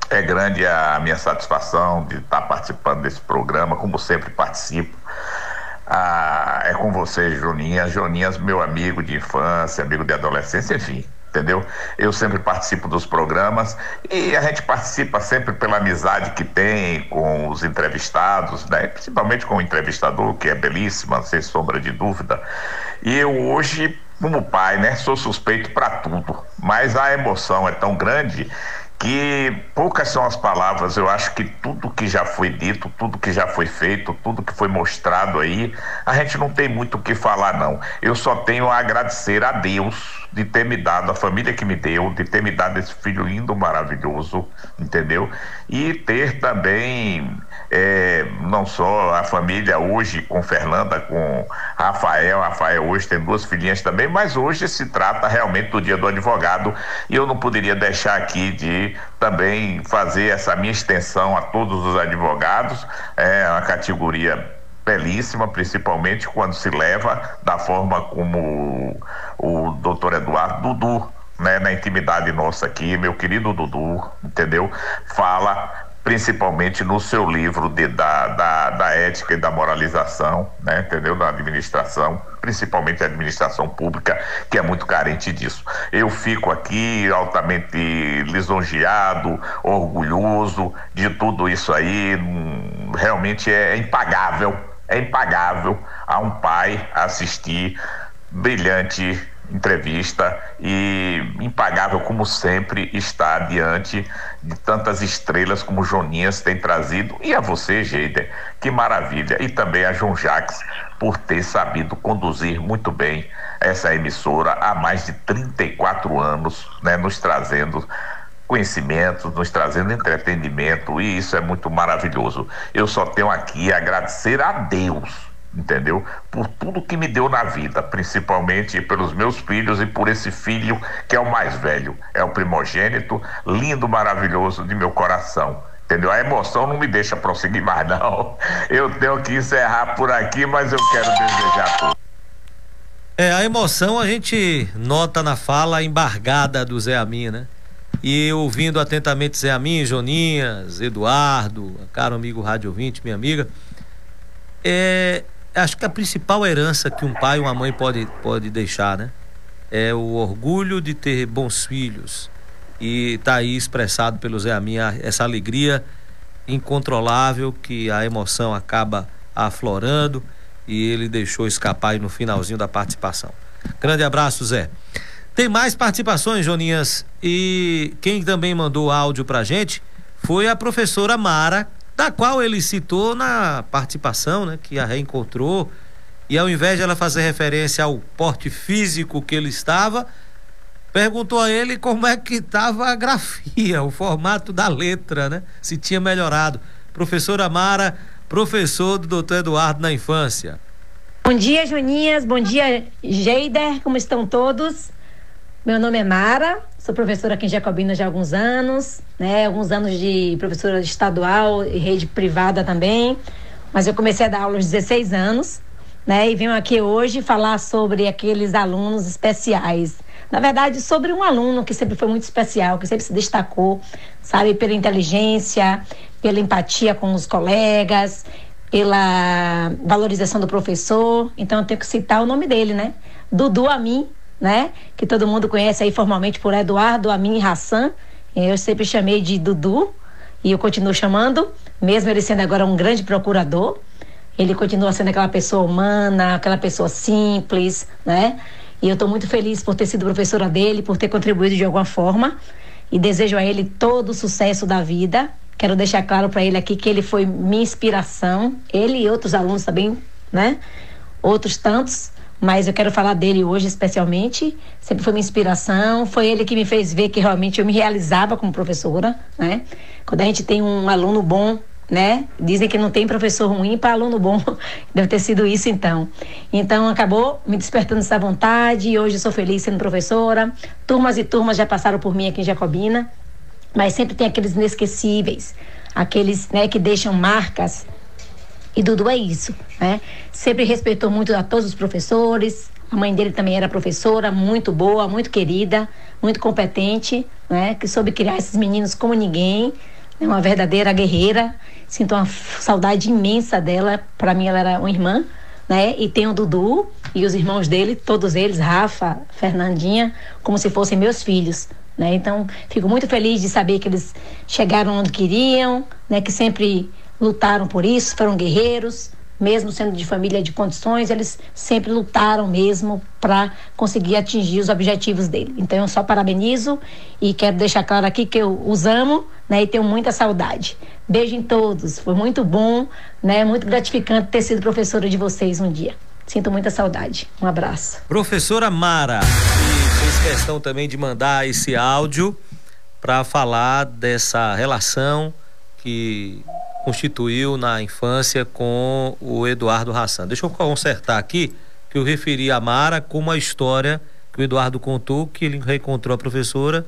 S10: É grande a minha satisfação de estar participando desse programa, como sempre participo. Ah, é com você, Joninhas. Joninhas, meu amigo de infância, amigo de adolescência, enfim, entendeu? Eu sempre participo dos programas e a gente participa sempre pela amizade que tem com os entrevistados, né? Principalmente com o entrevistador, que é belíssima, sem sombra de dúvida. E eu hoje, como pai, né, sou suspeito para tudo, mas a emoção é tão grande que poucas são as palavras. Eu acho que tudo que já foi dito, tudo que já foi feito, tudo que foi mostrado aí, a gente não tem muito o que falar, não. Eu só tenho a agradecer a Deus de ter me dado a família que me deu, de ter me dado esse filho lindo, maravilhoso, entendeu? E ter também é, não só a família hoje com Fernanda, com Rafael, Rafael hoje tem duas filhinhas também, mas hoje se trata realmente do dia do advogado. E eu não poderia deixar aqui de também fazer essa minha extensão a todos os advogados, é uma categoria belíssima, principalmente quando se leva da forma como o, doutor Eduardo Dudu né, na intimidade nossa aqui, meu querido Dudu, entendeu? Fala principalmente no seu livro de, da, da, da, ética e da moralização, né, entendeu? Da administração, principalmente a administração pública, que é muito carente disso. Eu fico aqui altamente lisonjeado, orgulhoso de tudo isso aí, hum, realmente é impagável, é impagável a um pai assistir brilhante entrevista e impagável como sempre estar diante de tantas estrelas como Joninhas tem trazido. E a você, Geider, que maravilha, e também a João Jacques por ter sabido conduzir muito bem essa emissora há mais de 34 anos, né, nos trazendo conhecimento, nos trazendo entretenimento. E isso é muito maravilhoso. Eu só tenho aqui agradecer a Deus entendeu? Por tudo que me deu na vida, principalmente pelos meus filhos e por esse filho que é o mais velho, é o primogênito, lindo, maravilhoso de meu coração. Entendeu? A emoção não me deixa prosseguir mais, não. Eu tenho que encerrar por aqui, mas eu quero desejar tudo.
S8: É, a emoção a gente nota na fala embargada do Zé Amin, né? E ouvindo atentamente Zé Amin, Joninhas, Eduardo, caro amigo Rádio Ouvinte, minha amiga, é, acho que a principal herança que um pai e uma mãe pode, pode deixar, né? É o orgulho de ter bons filhos. E tá aí expressado pelo Zé Amin essa alegria incontrolável que a emoção acaba aflorando e ele deixou escapar aí no finalzinho da participação. Grande abraço, Zé. Tem mais participações, Joninhas, e quem também mandou áudio pra gente foi a professora Mara da qual ele citou na participação, né, que a reencontrou, e ao invés de ela fazer referência ao porte físico que ele estava, perguntou a ele como é que estava a grafia, o formato da letra, né? Se tinha melhorado. Professora Mara, professor do doutor Eduardo na infância.
S11: Bom dia, Joninhas. Bom dia, Geider. Como estão todos? Meu nome é Mara, sou professora aqui em Jacobina já há alguns anos, né? Alguns anos de professora estadual e rede privada também. Mas eu comecei a dar aula aos 16 anos, né? E venho aqui hoje falar sobre aqueles alunos especiais. Na verdade, sobre um aluno que sempre foi muito especial, que sempre se destacou, sabe, pela inteligência, pela empatia com os colegas, pela valorização do professor. Então eu tenho que citar o nome dele, né? Dudu Amin, né? Que todo mundo conhece aí formalmente por Eduardo Amin Hassan. Eu sempre chamei de Dudu e eu continuo chamando, mesmo ele sendo agora um grande procurador. Ele continua sendo aquela pessoa humana, aquela pessoa simples, né? E eu estou muito feliz por ter sido professora dele, por ter contribuído de alguma forma. E desejo a ele todo o sucesso da vida. Quero deixar claro para ele aqui que ele foi minha inspiração, ele e outros alunos também, né? Outros tantos mas eu quero falar dele hoje especialmente. Sempre foi minha inspiração, foi ele que me fez ver que realmente eu me realizava como professora, né? Quando a gente tem um aluno bom, né? Dizem que não tem professor ruim para aluno bom. Deve ter sido isso então. Então acabou me despertando essa vontade e hoje sou feliz sendo professora. Turmas e turmas já passaram por mim aqui em Jacobina, mas sempre tem aqueles inesquecíveis, aqueles, né, que deixam marcas e Dudu é isso, né? Sempre respeitou muito a todos os professores. A mãe dele também era professora, muito boa, muito querida, muito competente, né? Que soube criar esses meninos como ninguém. É uma verdadeira guerreira. Sinto uma saudade imensa dela. Para mim, ela era uma irmã, né? E tem o Dudu e os irmãos dele, todos eles, Rafa, Fernandinha, como se fossem meus filhos. Né? Então, fico muito feliz de saber que eles chegaram onde queriam, né? Que sempre lutaram por isso, foram guerreiros, mesmo sendo de família de condições, eles sempre lutaram mesmo para conseguir atingir os objetivos dele. Então eu só parabenizo e quero deixar claro aqui que eu os amo, né, e tenho muita saudade. Beijo em todos, foi muito bom, né, muito gratificante ter sido professora de vocês um dia. Sinto muita saudade. Um abraço.
S8: Professora Mara, e fez questão também de mandar esse áudio para falar dessa relação que constituiu na infância com o Eduardo Hassan. Deixa eu consertar aqui que eu referi a Mara como a história que o Eduardo contou, que ele reencontrou a professora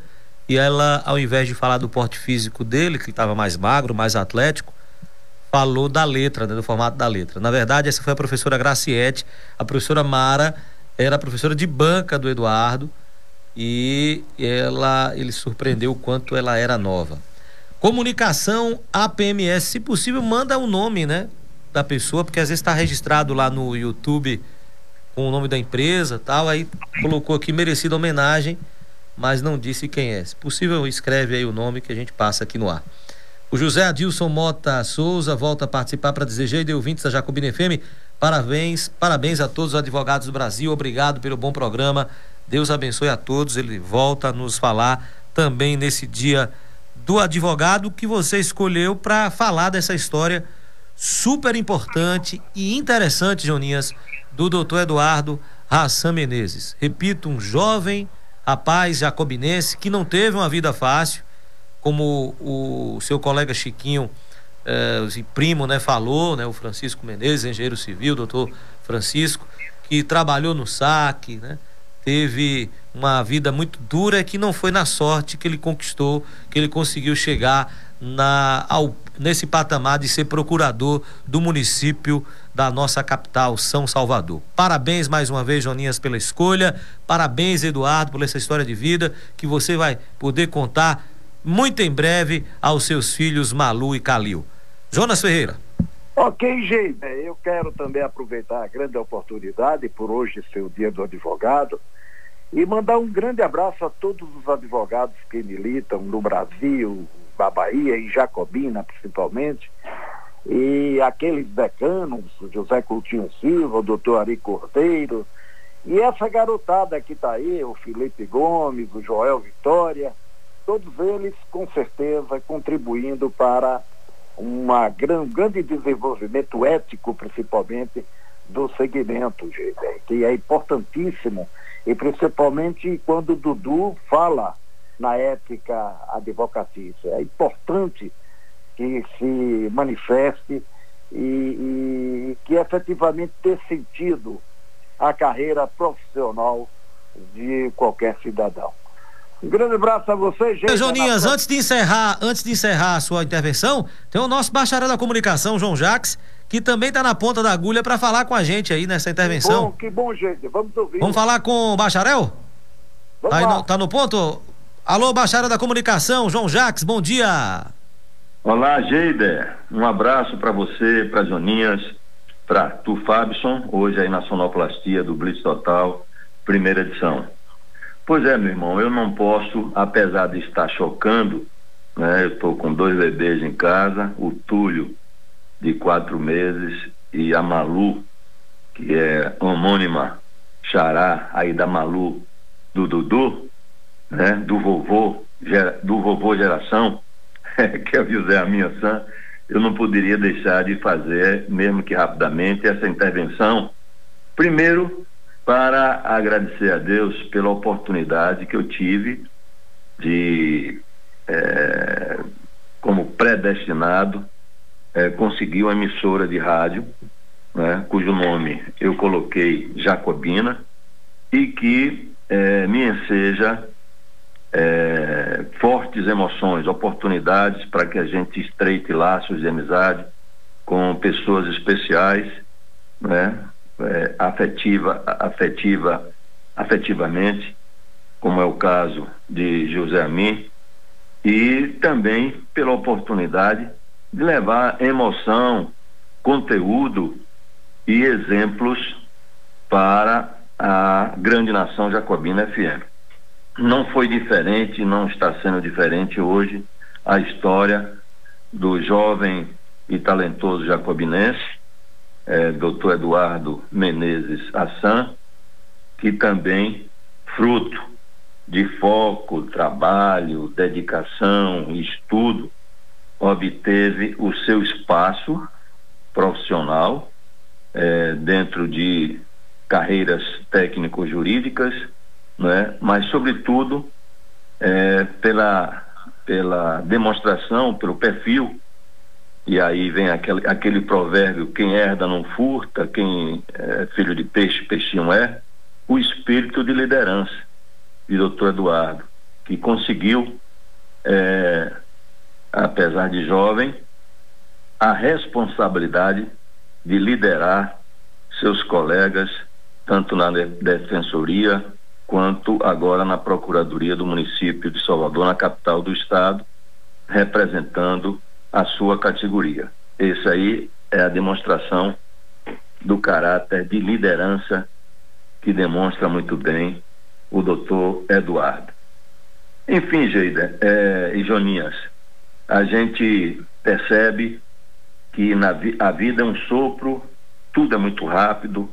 S8: e ela, ao invés de falar do porte físico dele, que estava mais magro, mais atlético, falou da letra, né, do formato da letra. Na verdade, essa foi a professora Graciete, a professora Mara era a professora de banca do Eduardo e ela ele surpreendeu o quanto ela era nova. Comunicação APMS, se possível, manda o nome, né? Da pessoa, porque às vezes está registrado lá no YouTube com o nome da empresa tal. Aí colocou aqui merecida homenagem, mas não disse quem é. Se possível, escreve aí o nome que a gente passa aqui no ar. O José Adilson Mota Souza volta a participar para desejar e ouvintes da Jacobina FM. Parabéns, parabéns a todos os advogados do Brasil. Obrigado pelo bom programa Deus abençoe a todos. Ele volta a nos falar também nesse dia do advogado que você escolheu para falar dessa história super importante e interessante, Joninhas, do doutor Eduardo Hassan Menezes. Repito, um jovem rapaz jacobinense que não teve uma vida fácil, como o seu colega Chiquinho, eh, primo, né, falou, né, o Francisco Menezes, engenheiro civil, doutor Francisco, que trabalhou no saque, né, teve uma vida muito dura que não foi na sorte que ele conquistou, que ele conseguiu chegar na, ao, nesse patamar de ser procurador do município da nossa capital, São Salvador. Parabéns mais uma vez, Joninhas, pela escolha. Parabéns, Eduardo, por essa história de vida que você vai poder contar muito em breve aos seus filhos Malu e Calil. Jonas Ferreira.
S7: Ok, gente, eu quero também aproveitar a grande oportunidade por hoje ser o dia do advogado e mandar um grande abraço a todos os advogados que militam no Brasil, na Bahia, em Jacobina principalmente, e aqueles decanos, José Coutinho Silva, o doutor Ari Cordeiro, e essa garotada que está aí, o Felipe Gomes, o Joel Vitória, todos eles com certeza contribuindo para uma gran, grande desenvolvimento ético, principalmente, do segmento, que é importantíssimo, e principalmente quando o Dudu fala na ética advocatícia. É importante que se manifeste e, e que efetivamente dê sentido à carreira profissional de qualquer cidadão. Um grande abraço a vocês, gente.
S8: Joninhas, antes de encerrar, antes de encerrar a sua intervenção, tem o nosso bacharel da comunicação, João Jacques, que também está na ponta da agulha para falar com a gente aí nessa intervenção.
S7: Que bom, que bom, gente. Vamos ouvir.
S8: Vamos falar com o bacharel? Vamos aí, lá. No, tá no ponto? Alô, bacharel da comunicação, João Jacques, bom dia.
S12: Olá, Geider. Um abraço para você, para Joninhas, para tu, Fabson, hoje aí na sonoplastia do Blitz Total, primeira edição. Pois é, meu irmão, eu não posso, apesar de estar chocando, né? Eu estou com dois bebês em casa, o Túlio, de quatro meses, e a Malu, que é homônima xará aí da Malu, do Dudu, né? Do vovô, do vovô geração, que é o José Aminha San, eu não poderia deixar de fazer, mesmo que rapidamente, essa intervenção. Primeiro, para agradecer a Deus pela oportunidade que eu tive de, é, como predestinado, é, conseguir uma emissora de rádio, né, cujo nome eu coloquei Jacobina, e que é, me enseja é, fortes emoções, oportunidades para que a gente estreite laços de amizade com pessoas especiais, né? é, afetiva, afetiva, afetivamente, como é o caso de José Amin, e também pela oportunidade de levar emoção, conteúdo e exemplos para a grande nação jacobina FM. Não foi diferente, não está sendo diferente hoje a história do jovem e talentoso jacobinense é, doutor Eduardo Menezes Assan, que também, fruto de foco, trabalho, dedicação estudo, obteve o seu espaço profissional é, dentro de carreiras técnico-jurídicas, né? mas, sobretudo, é, pela, pela demonstração, pelo perfil e aí vem aquele, aquele provérbio: quem herda não furta, quem é filho de peixe, peixinho é. O espírito de liderança de doutor Eduardo, que conseguiu, é, apesar de jovem, a responsabilidade de liderar seus colegas, tanto na defensoria quanto agora na Procuradoria do município de Salvador, na capital do estado, representando a sua categoria. Isso aí é a demonstração do caráter de liderança que demonstra muito bem o doutor Eduardo. Enfim, Geida é, e Joninhas, a gente percebe que na, a vida é um sopro, tudo é muito rápido,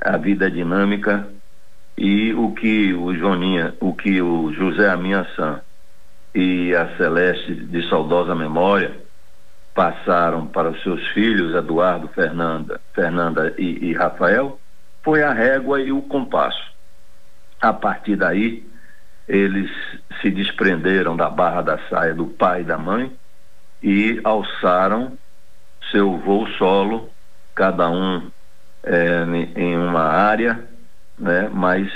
S12: a vida é dinâmica E o que o Joninha, o que o José Aminhaçã e a Celeste de saudosa memória passaram para os seus filhos, Eduardo, Fernanda, Fernanda e, e Rafael, foi a régua e o compasso. A partir daí, eles se desprenderam da barra da saia do pai e da mãe e alçaram seu voo solo, cada um é, em uma área, né, mas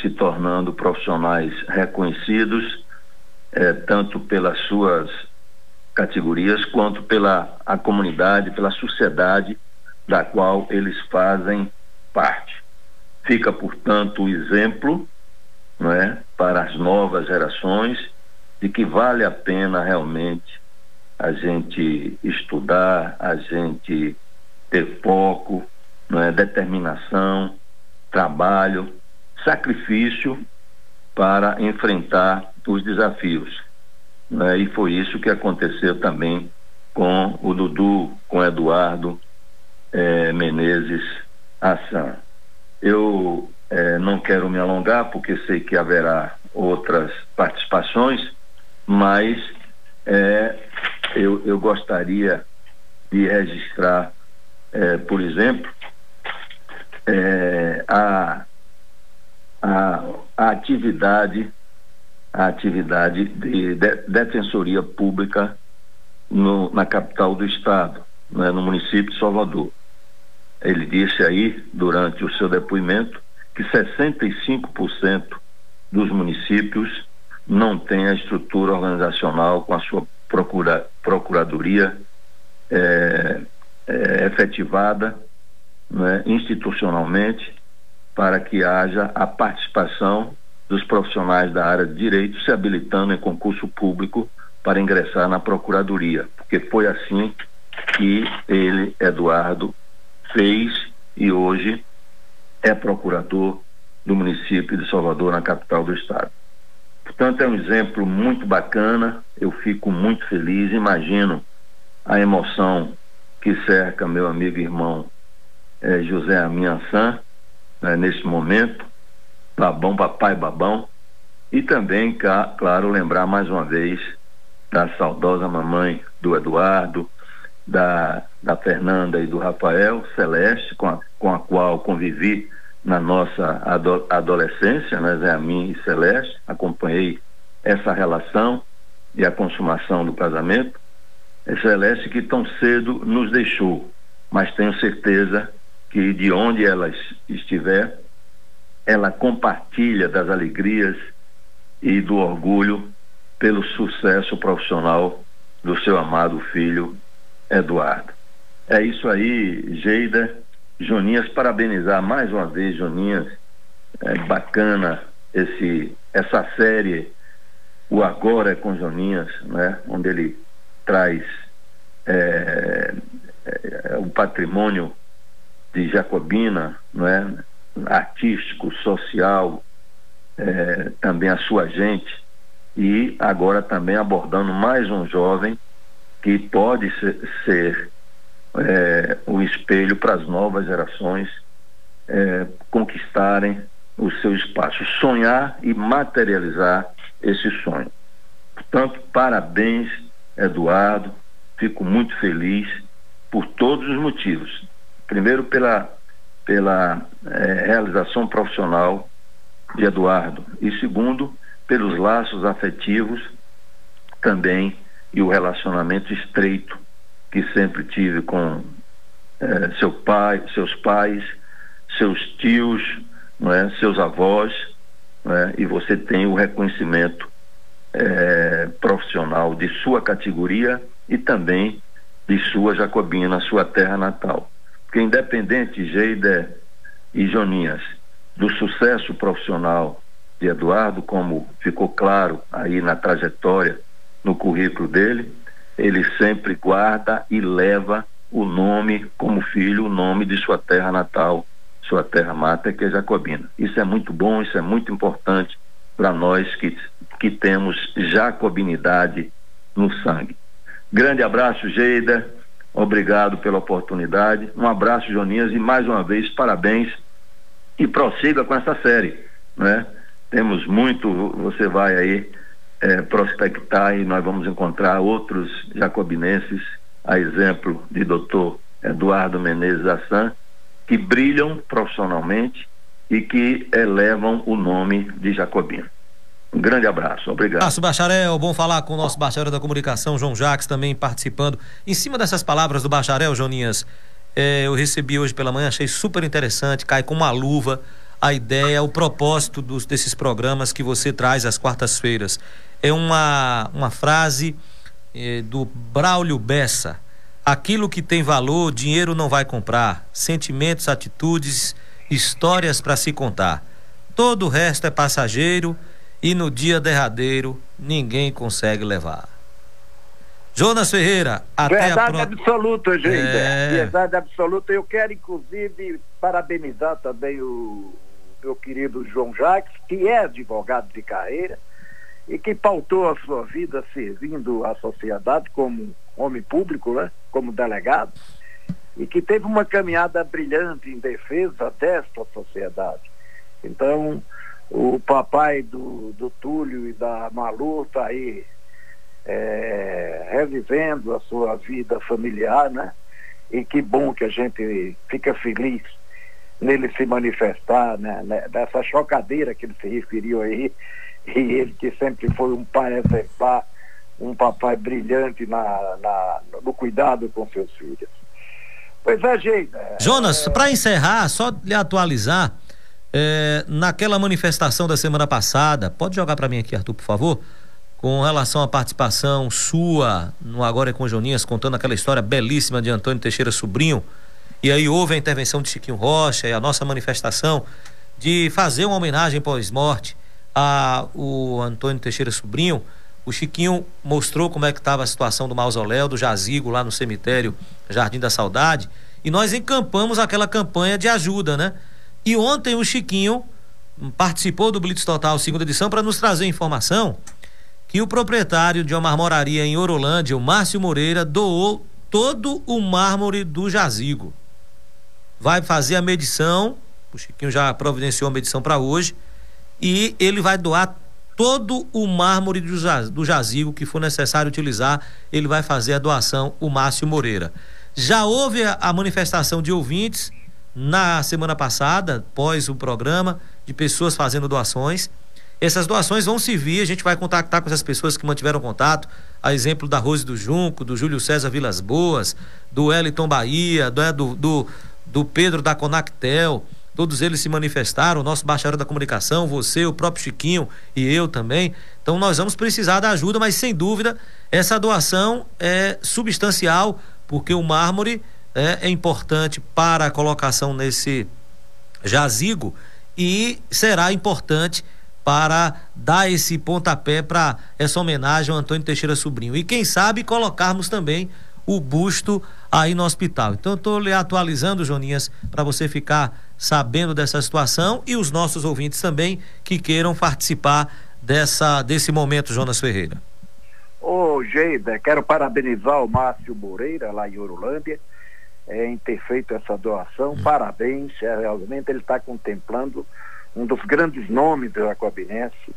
S12: se tornando profissionais reconhecidos, é, tanto pelas suas categorias quanto pela a comunidade, pela sociedade da qual eles fazem parte. Fica, portanto, o exemplo é, para as novas gerações de que vale a pena realmente a gente estudar, a gente ter foco, é, determinação, trabalho, sacrifício para enfrentar os desafios. Né? E foi isso que aconteceu também com o Dudu, com Eduardo eh, Menezes Assan. Eu eh, não quero me alongar porque sei que haverá outras participações, mas eh, eu, eu gostaria de registrar, por exemplo, a, a, a atividade a atividade de, de defensoria pública no, na capital do estado, né, no município de Salvador. Ele disse aí, durante o seu depoimento, que 65% dos municípios não têm a estrutura organizacional com a sua procura, procuradoria é, é, efetivada né, institucionalmente para que haja a participação dos profissionais da área de direito se habilitando em concurso público para ingressar na procuradoria, porque foi assim que ele, Eduardo, fez e hoje é procurador do município de Salvador, na capital do estado. Portanto, é um exemplo muito bacana, eu fico muito feliz, imagino a emoção que cerca meu amigo e irmão eh, José Aminhançã né, nesse momento, Babão, Papai Babão. E também, claro, lembrar mais uma vez da saudosa mamãe do Eduardo, da, da Fernanda e do Rafael Celeste, com a, com a qual convivi na nossa ado, adolescência, né, Zé Amin e Celeste, acompanhei essa relação e a consumação do casamento. É Celeste que tão cedo nos deixou, mas tenho certeza que de onde ela estiver, ela compartilha das alegrias e do orgulho pelo sucesso profissional do seu amado filho Eduardo. É isso aí, Geida. Joninhas, parabenizar mais uma vez, Joninhas. É bacana esse, essa série, o Agora é com Joninhas, né? onde ele traz é, é, o patrimônio de Jacobina, não é? artístico, social, é, também a sua gente, e agora também abordando mais um jovem que pode ser, ser é, o espelho para as novas gerações é, conquistarem o seu espaço, sonhar e materializar esse sonho. Portanto, parabéns, Eduardo, fico muito feliz por todos os motivos. Primeiro, pela pela é, realização profissional de Eduardo e segundo pelos laços afetivos também e o relacionamento estreito que sempre tive com é, seu pai, seus pais, seus tios, não é, seus avós, não é, e você tem o reconhecimento é, profissional de sua categoria e também de sua Jacobina, sua terra natal. Porque independente, Geida e Joninhas, do sucesso profissional de Eduardo, como ficou claro aí na trajetória, no currículo dele, ele sempre guarda e leva o nome como filho, o nome de sua terra natal, sua terra mata, que é Jacobina. Isso é muito bom, isso é muito importante para nós que, que temos jacobinidade no sangue. Grande abraço, Geida. Obrigado pela oportunidade. Um abraço, Joninhas, e mais uma vez, parabéns e prossiga com essa série. né? Temos muito, você vai aí é, prospectar e nós vamos encontrar outros jacobinenses, a exemplo de doutor Eduardo Menezes Assan, que brilham profissionalmente e que elevam o nome de Jacobino. Um grande abraço, obrigado.
S8: Abraço, bacharel. Bom falar com o nosso bacharel da comunicação, João Jacques, também participando. Em cima dessas palavras do bacharel, Joninhas, é, eu recebi hoje pela manhã, achei super interessante, cai com uma luva a ideia, o propósito dos, desses programas que você traz às quartas-feiras. É uma, uma frase é, do Braulio Bessa. Aquilo que tem valor, dinheiro não vai comprar. Sentimentos, atitudes, histórias para se contar. Todo o resto é passageiro e no dia derradeiro ninguém consegue levar. Jonas Ferreira, até
S7: Verdade
S8: a
S7: pro... absoluta, gente. É... Verdade absoluta. Eu quero, inclusive, parabenizar também o meu querido João Jacques, que é advogado de carreira e que pautou a sua vida servindo à sociedade como homem público, né? como delegado, e que teve uma caminhada brilhante em defesa desta sociedade. Então, o papai do, do Túlio e da Malu está aí é, revivendo a sua vida familiar, né? E que bom que a gente fica feliz nele se manifestar, né? né dessa chocadeira que ele se referiu aí, e ele que sempre foi um pai exemplar, um papai brilhante na, na no cuidado com seus filhos. Pois é, gente. É,
S8: Jonas, é... para encerrar, só lhe atualizar, é, naquela manifestação da semana passada, pode jogar para mim aqui, Arthur, por favor? Com relação à participação sua no Agora é com Joninhas, contando aquela história belíssima de Antônio Teixeira Sobrinho. E aí houve a intervenção de Chiquinho Rocha e a nossa manifestação de fazer uma homenagem pós-morte a o Antônio Teixeira Sobrinho. O Chiquinho mostrou como é que estava a situação do mausoléu, do jazigo lá no cemitério Jardim da Saudade. E nós encampamos aquela campanha de ajuda, né? E ontem o Chiquinho participou do Blitz Total segunda edição para nos trazer informação que o proprietário de uma marmoraria em Orolândia, o Márcio Moreira, doou todo o mármore do jazigo. Vai fazer a medição, o Chiquinho já providenciou a medição para hoje, e ele vai doar todo o mármore do jazigo que for necessário utilizar, ele vai fazer a doação, o Márcio Moreira. Já houve a manifestação de ouvintes na semana passada, após o programa, de pessoas fazendo doações. Essas doações vão servir, a gente vai contactar com essas pessoas que mantiveram contato, a exemplo da Rose do Junco, do Júlio César Vilas Boas, do Eliton Bahia, do, do, do, Pedro da Conactel, todos eles se manifestaram, o nosso bacharel da comunicação, você, o próprio Chiquinho e eu também. Então nós vamos precisar da ajuda, mas sem dúvida essa doação é substancial, porque o mármore é, é importante para a colocação nesse jazigo e será importante para dar esse pontapé para essa homenagem ao Antônio Teixeira Sobrinho. E quem sabe colocarmos também o busto aí no hospital. Então eu estou lhe atualizando, Joninhas, para você ficar sabendo dessa situação e os nossos ouvintes também que queiram participar dessa desse momento, Jonas Ferreira.
S7: Ô, Geida, quero parabenizar o Márcio Moreira lá em Orolândia é, em ter feito essa doação. Hum. Parabéns, é, realmente ele está contemplando um dos grandes nomes do Jacobinense,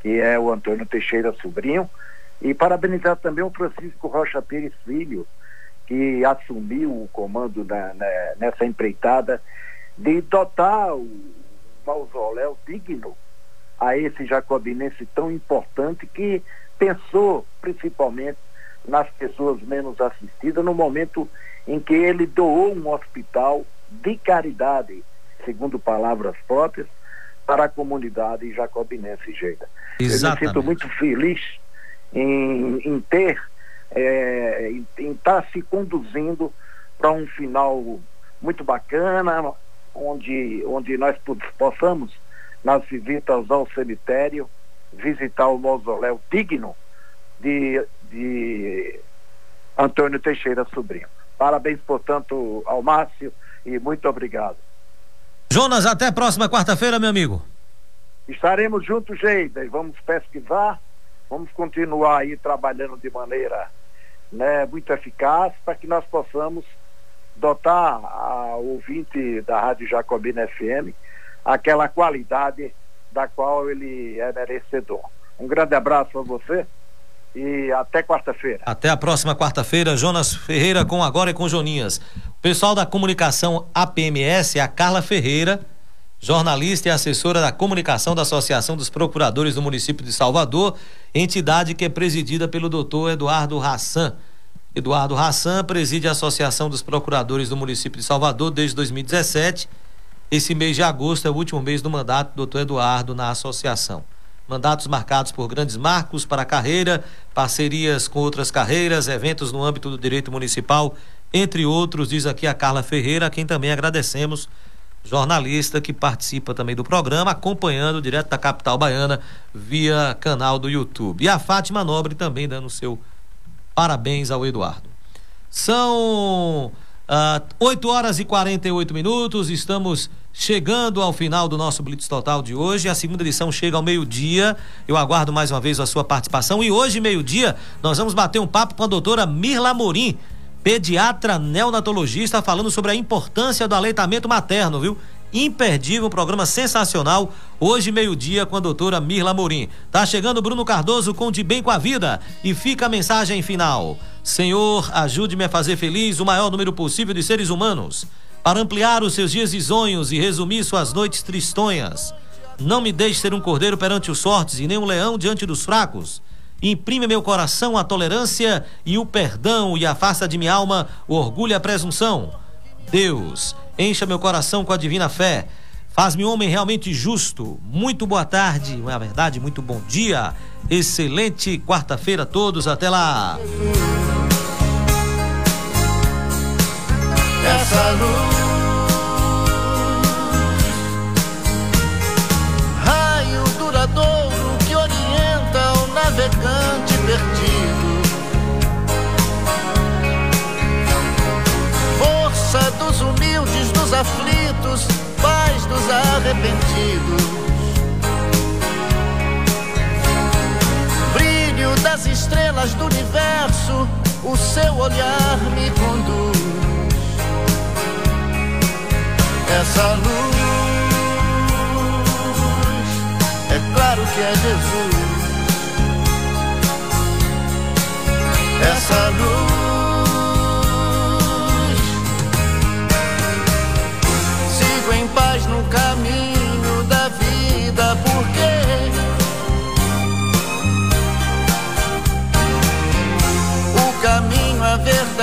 S7: que é o Antônio Teixeira Sobrinho, e parabenizar também o Francisco Rocha Pires Filho, que assumiu o comando na, na, nessa empreitada de dotar o mausoléu digno a esse jacobinense tão importante que pensou principalmente nas pessoas menos assistidas no momento em que ele doou um hospital de caridade, segundo palavras próprias, para a comunidade jacobinense Geida. Eu me sinto muito feliz em, em ter, é, em, estar se conduzindo para um final muito bacana, onde, onde nós possamos, nas visitas ao cemitério, visitar o mausoléu digno de, de Antônio Teixeira Sobrinho. Parabéns, portanto, ao Márcio e muito obrigado.
S8: Jonas, até a próxima quarta-feira, meu amigo.
S7: Estaremos juntos, Geida, e vamos pesquisar, vamos continuar aí trabalhando de maneira né, muito eficaz para que nós possamos dotar a ouvinte da Rádio Jacobina FM aquela qualidade da qual ele é merecedor. Um grande abraço para você e até quarta-feira.
S8: Até a próxima quarta-feira, Jonas Ferreira com Agora e com Joninhas. O pessoal da comunicação APMS, a Carla Ferreira, jornalista e assessora da comunicação da Associação dos Procuradores do município de Salvador, entidade que é presidida pelo doutor Eduardo Rassan. Eduardo Rassan preside a Associação dos Procuradores do município de Salvador desde 2017. Esse mês de agosto é o último mês do mandato do doutor Eduardo na associação. Mandatos marcados por grandes marcos para a carreira, parcerias com outras carreiras, eventos no âmbito do direito municipal, entre outros, diz aqui a Carla Ferreira, a quem também agradecemos, jornalista que participa também do programa, acompanhando direto da capital baiana via canal do YouTube. E a Fátima Nobre também dando seu parabéns ao Eduardo. São uh, ah, 8 horas e 48 minutos, estamos chegando ao final do nosso Blitz Total de hoje. A segunda edição chega ao meio-dia. Eu aguardo mais uma vez a sua participação. E hoje, meio-dia, nós vamos bater um papo com a doutora Mirla Morim, pediatra neonatologista, falando sobre a importância do aleitamento materno, viu? imperdível, um programa sensacional. Hoje, meio-dia, com a doutora Mirla Morim. Tá chegando Bruno Cardoso com De Bem com a Vida. E fica a mensagem final. Senhor, ajude-me a fazer feliz o maior número possível de seres humanos para ampliar os seus dias risonhos e resumir suas noites tristonhas. Não me deixe ser um cordeiro perante os fortes e nem um leão diante dos fracos. Imprime meu coração a tolerância e o perdão e afasta de minha alma o orgulho e a presunção. Deus, encha meu coração com a divina fé. Faz-me um homem realmente justo. Muito boa tarde, é verdade? Muito bom dia. Excelente quarta-feira a todos. Até lá.
S5: essa luz. Aflitos, paz dos arrependidos. Brilho das estrelas do universo, o seu olhar me conduz essa luz. É claro que é Jesus. Essa luz. Em paz no caminho da vida, porque. O caminho, a verdade,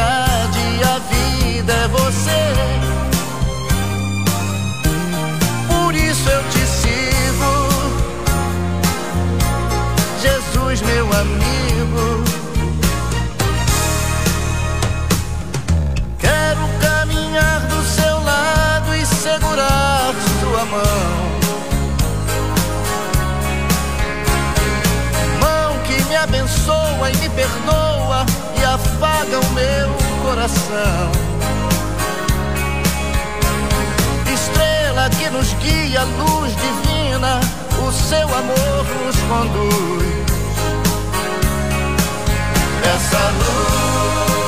S5: e me perdoa e afaga o meu coração. estrela que nos guia, luz divina, o seu amor nos conduz. Essa luz,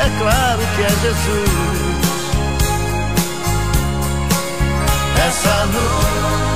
S5: é claro que é Jesus. Essa luz.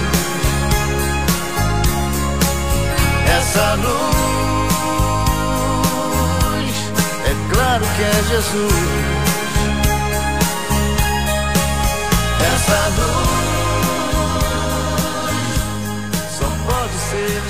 S5: essa luz. É claro que é Jesus. Essa luz só pode ser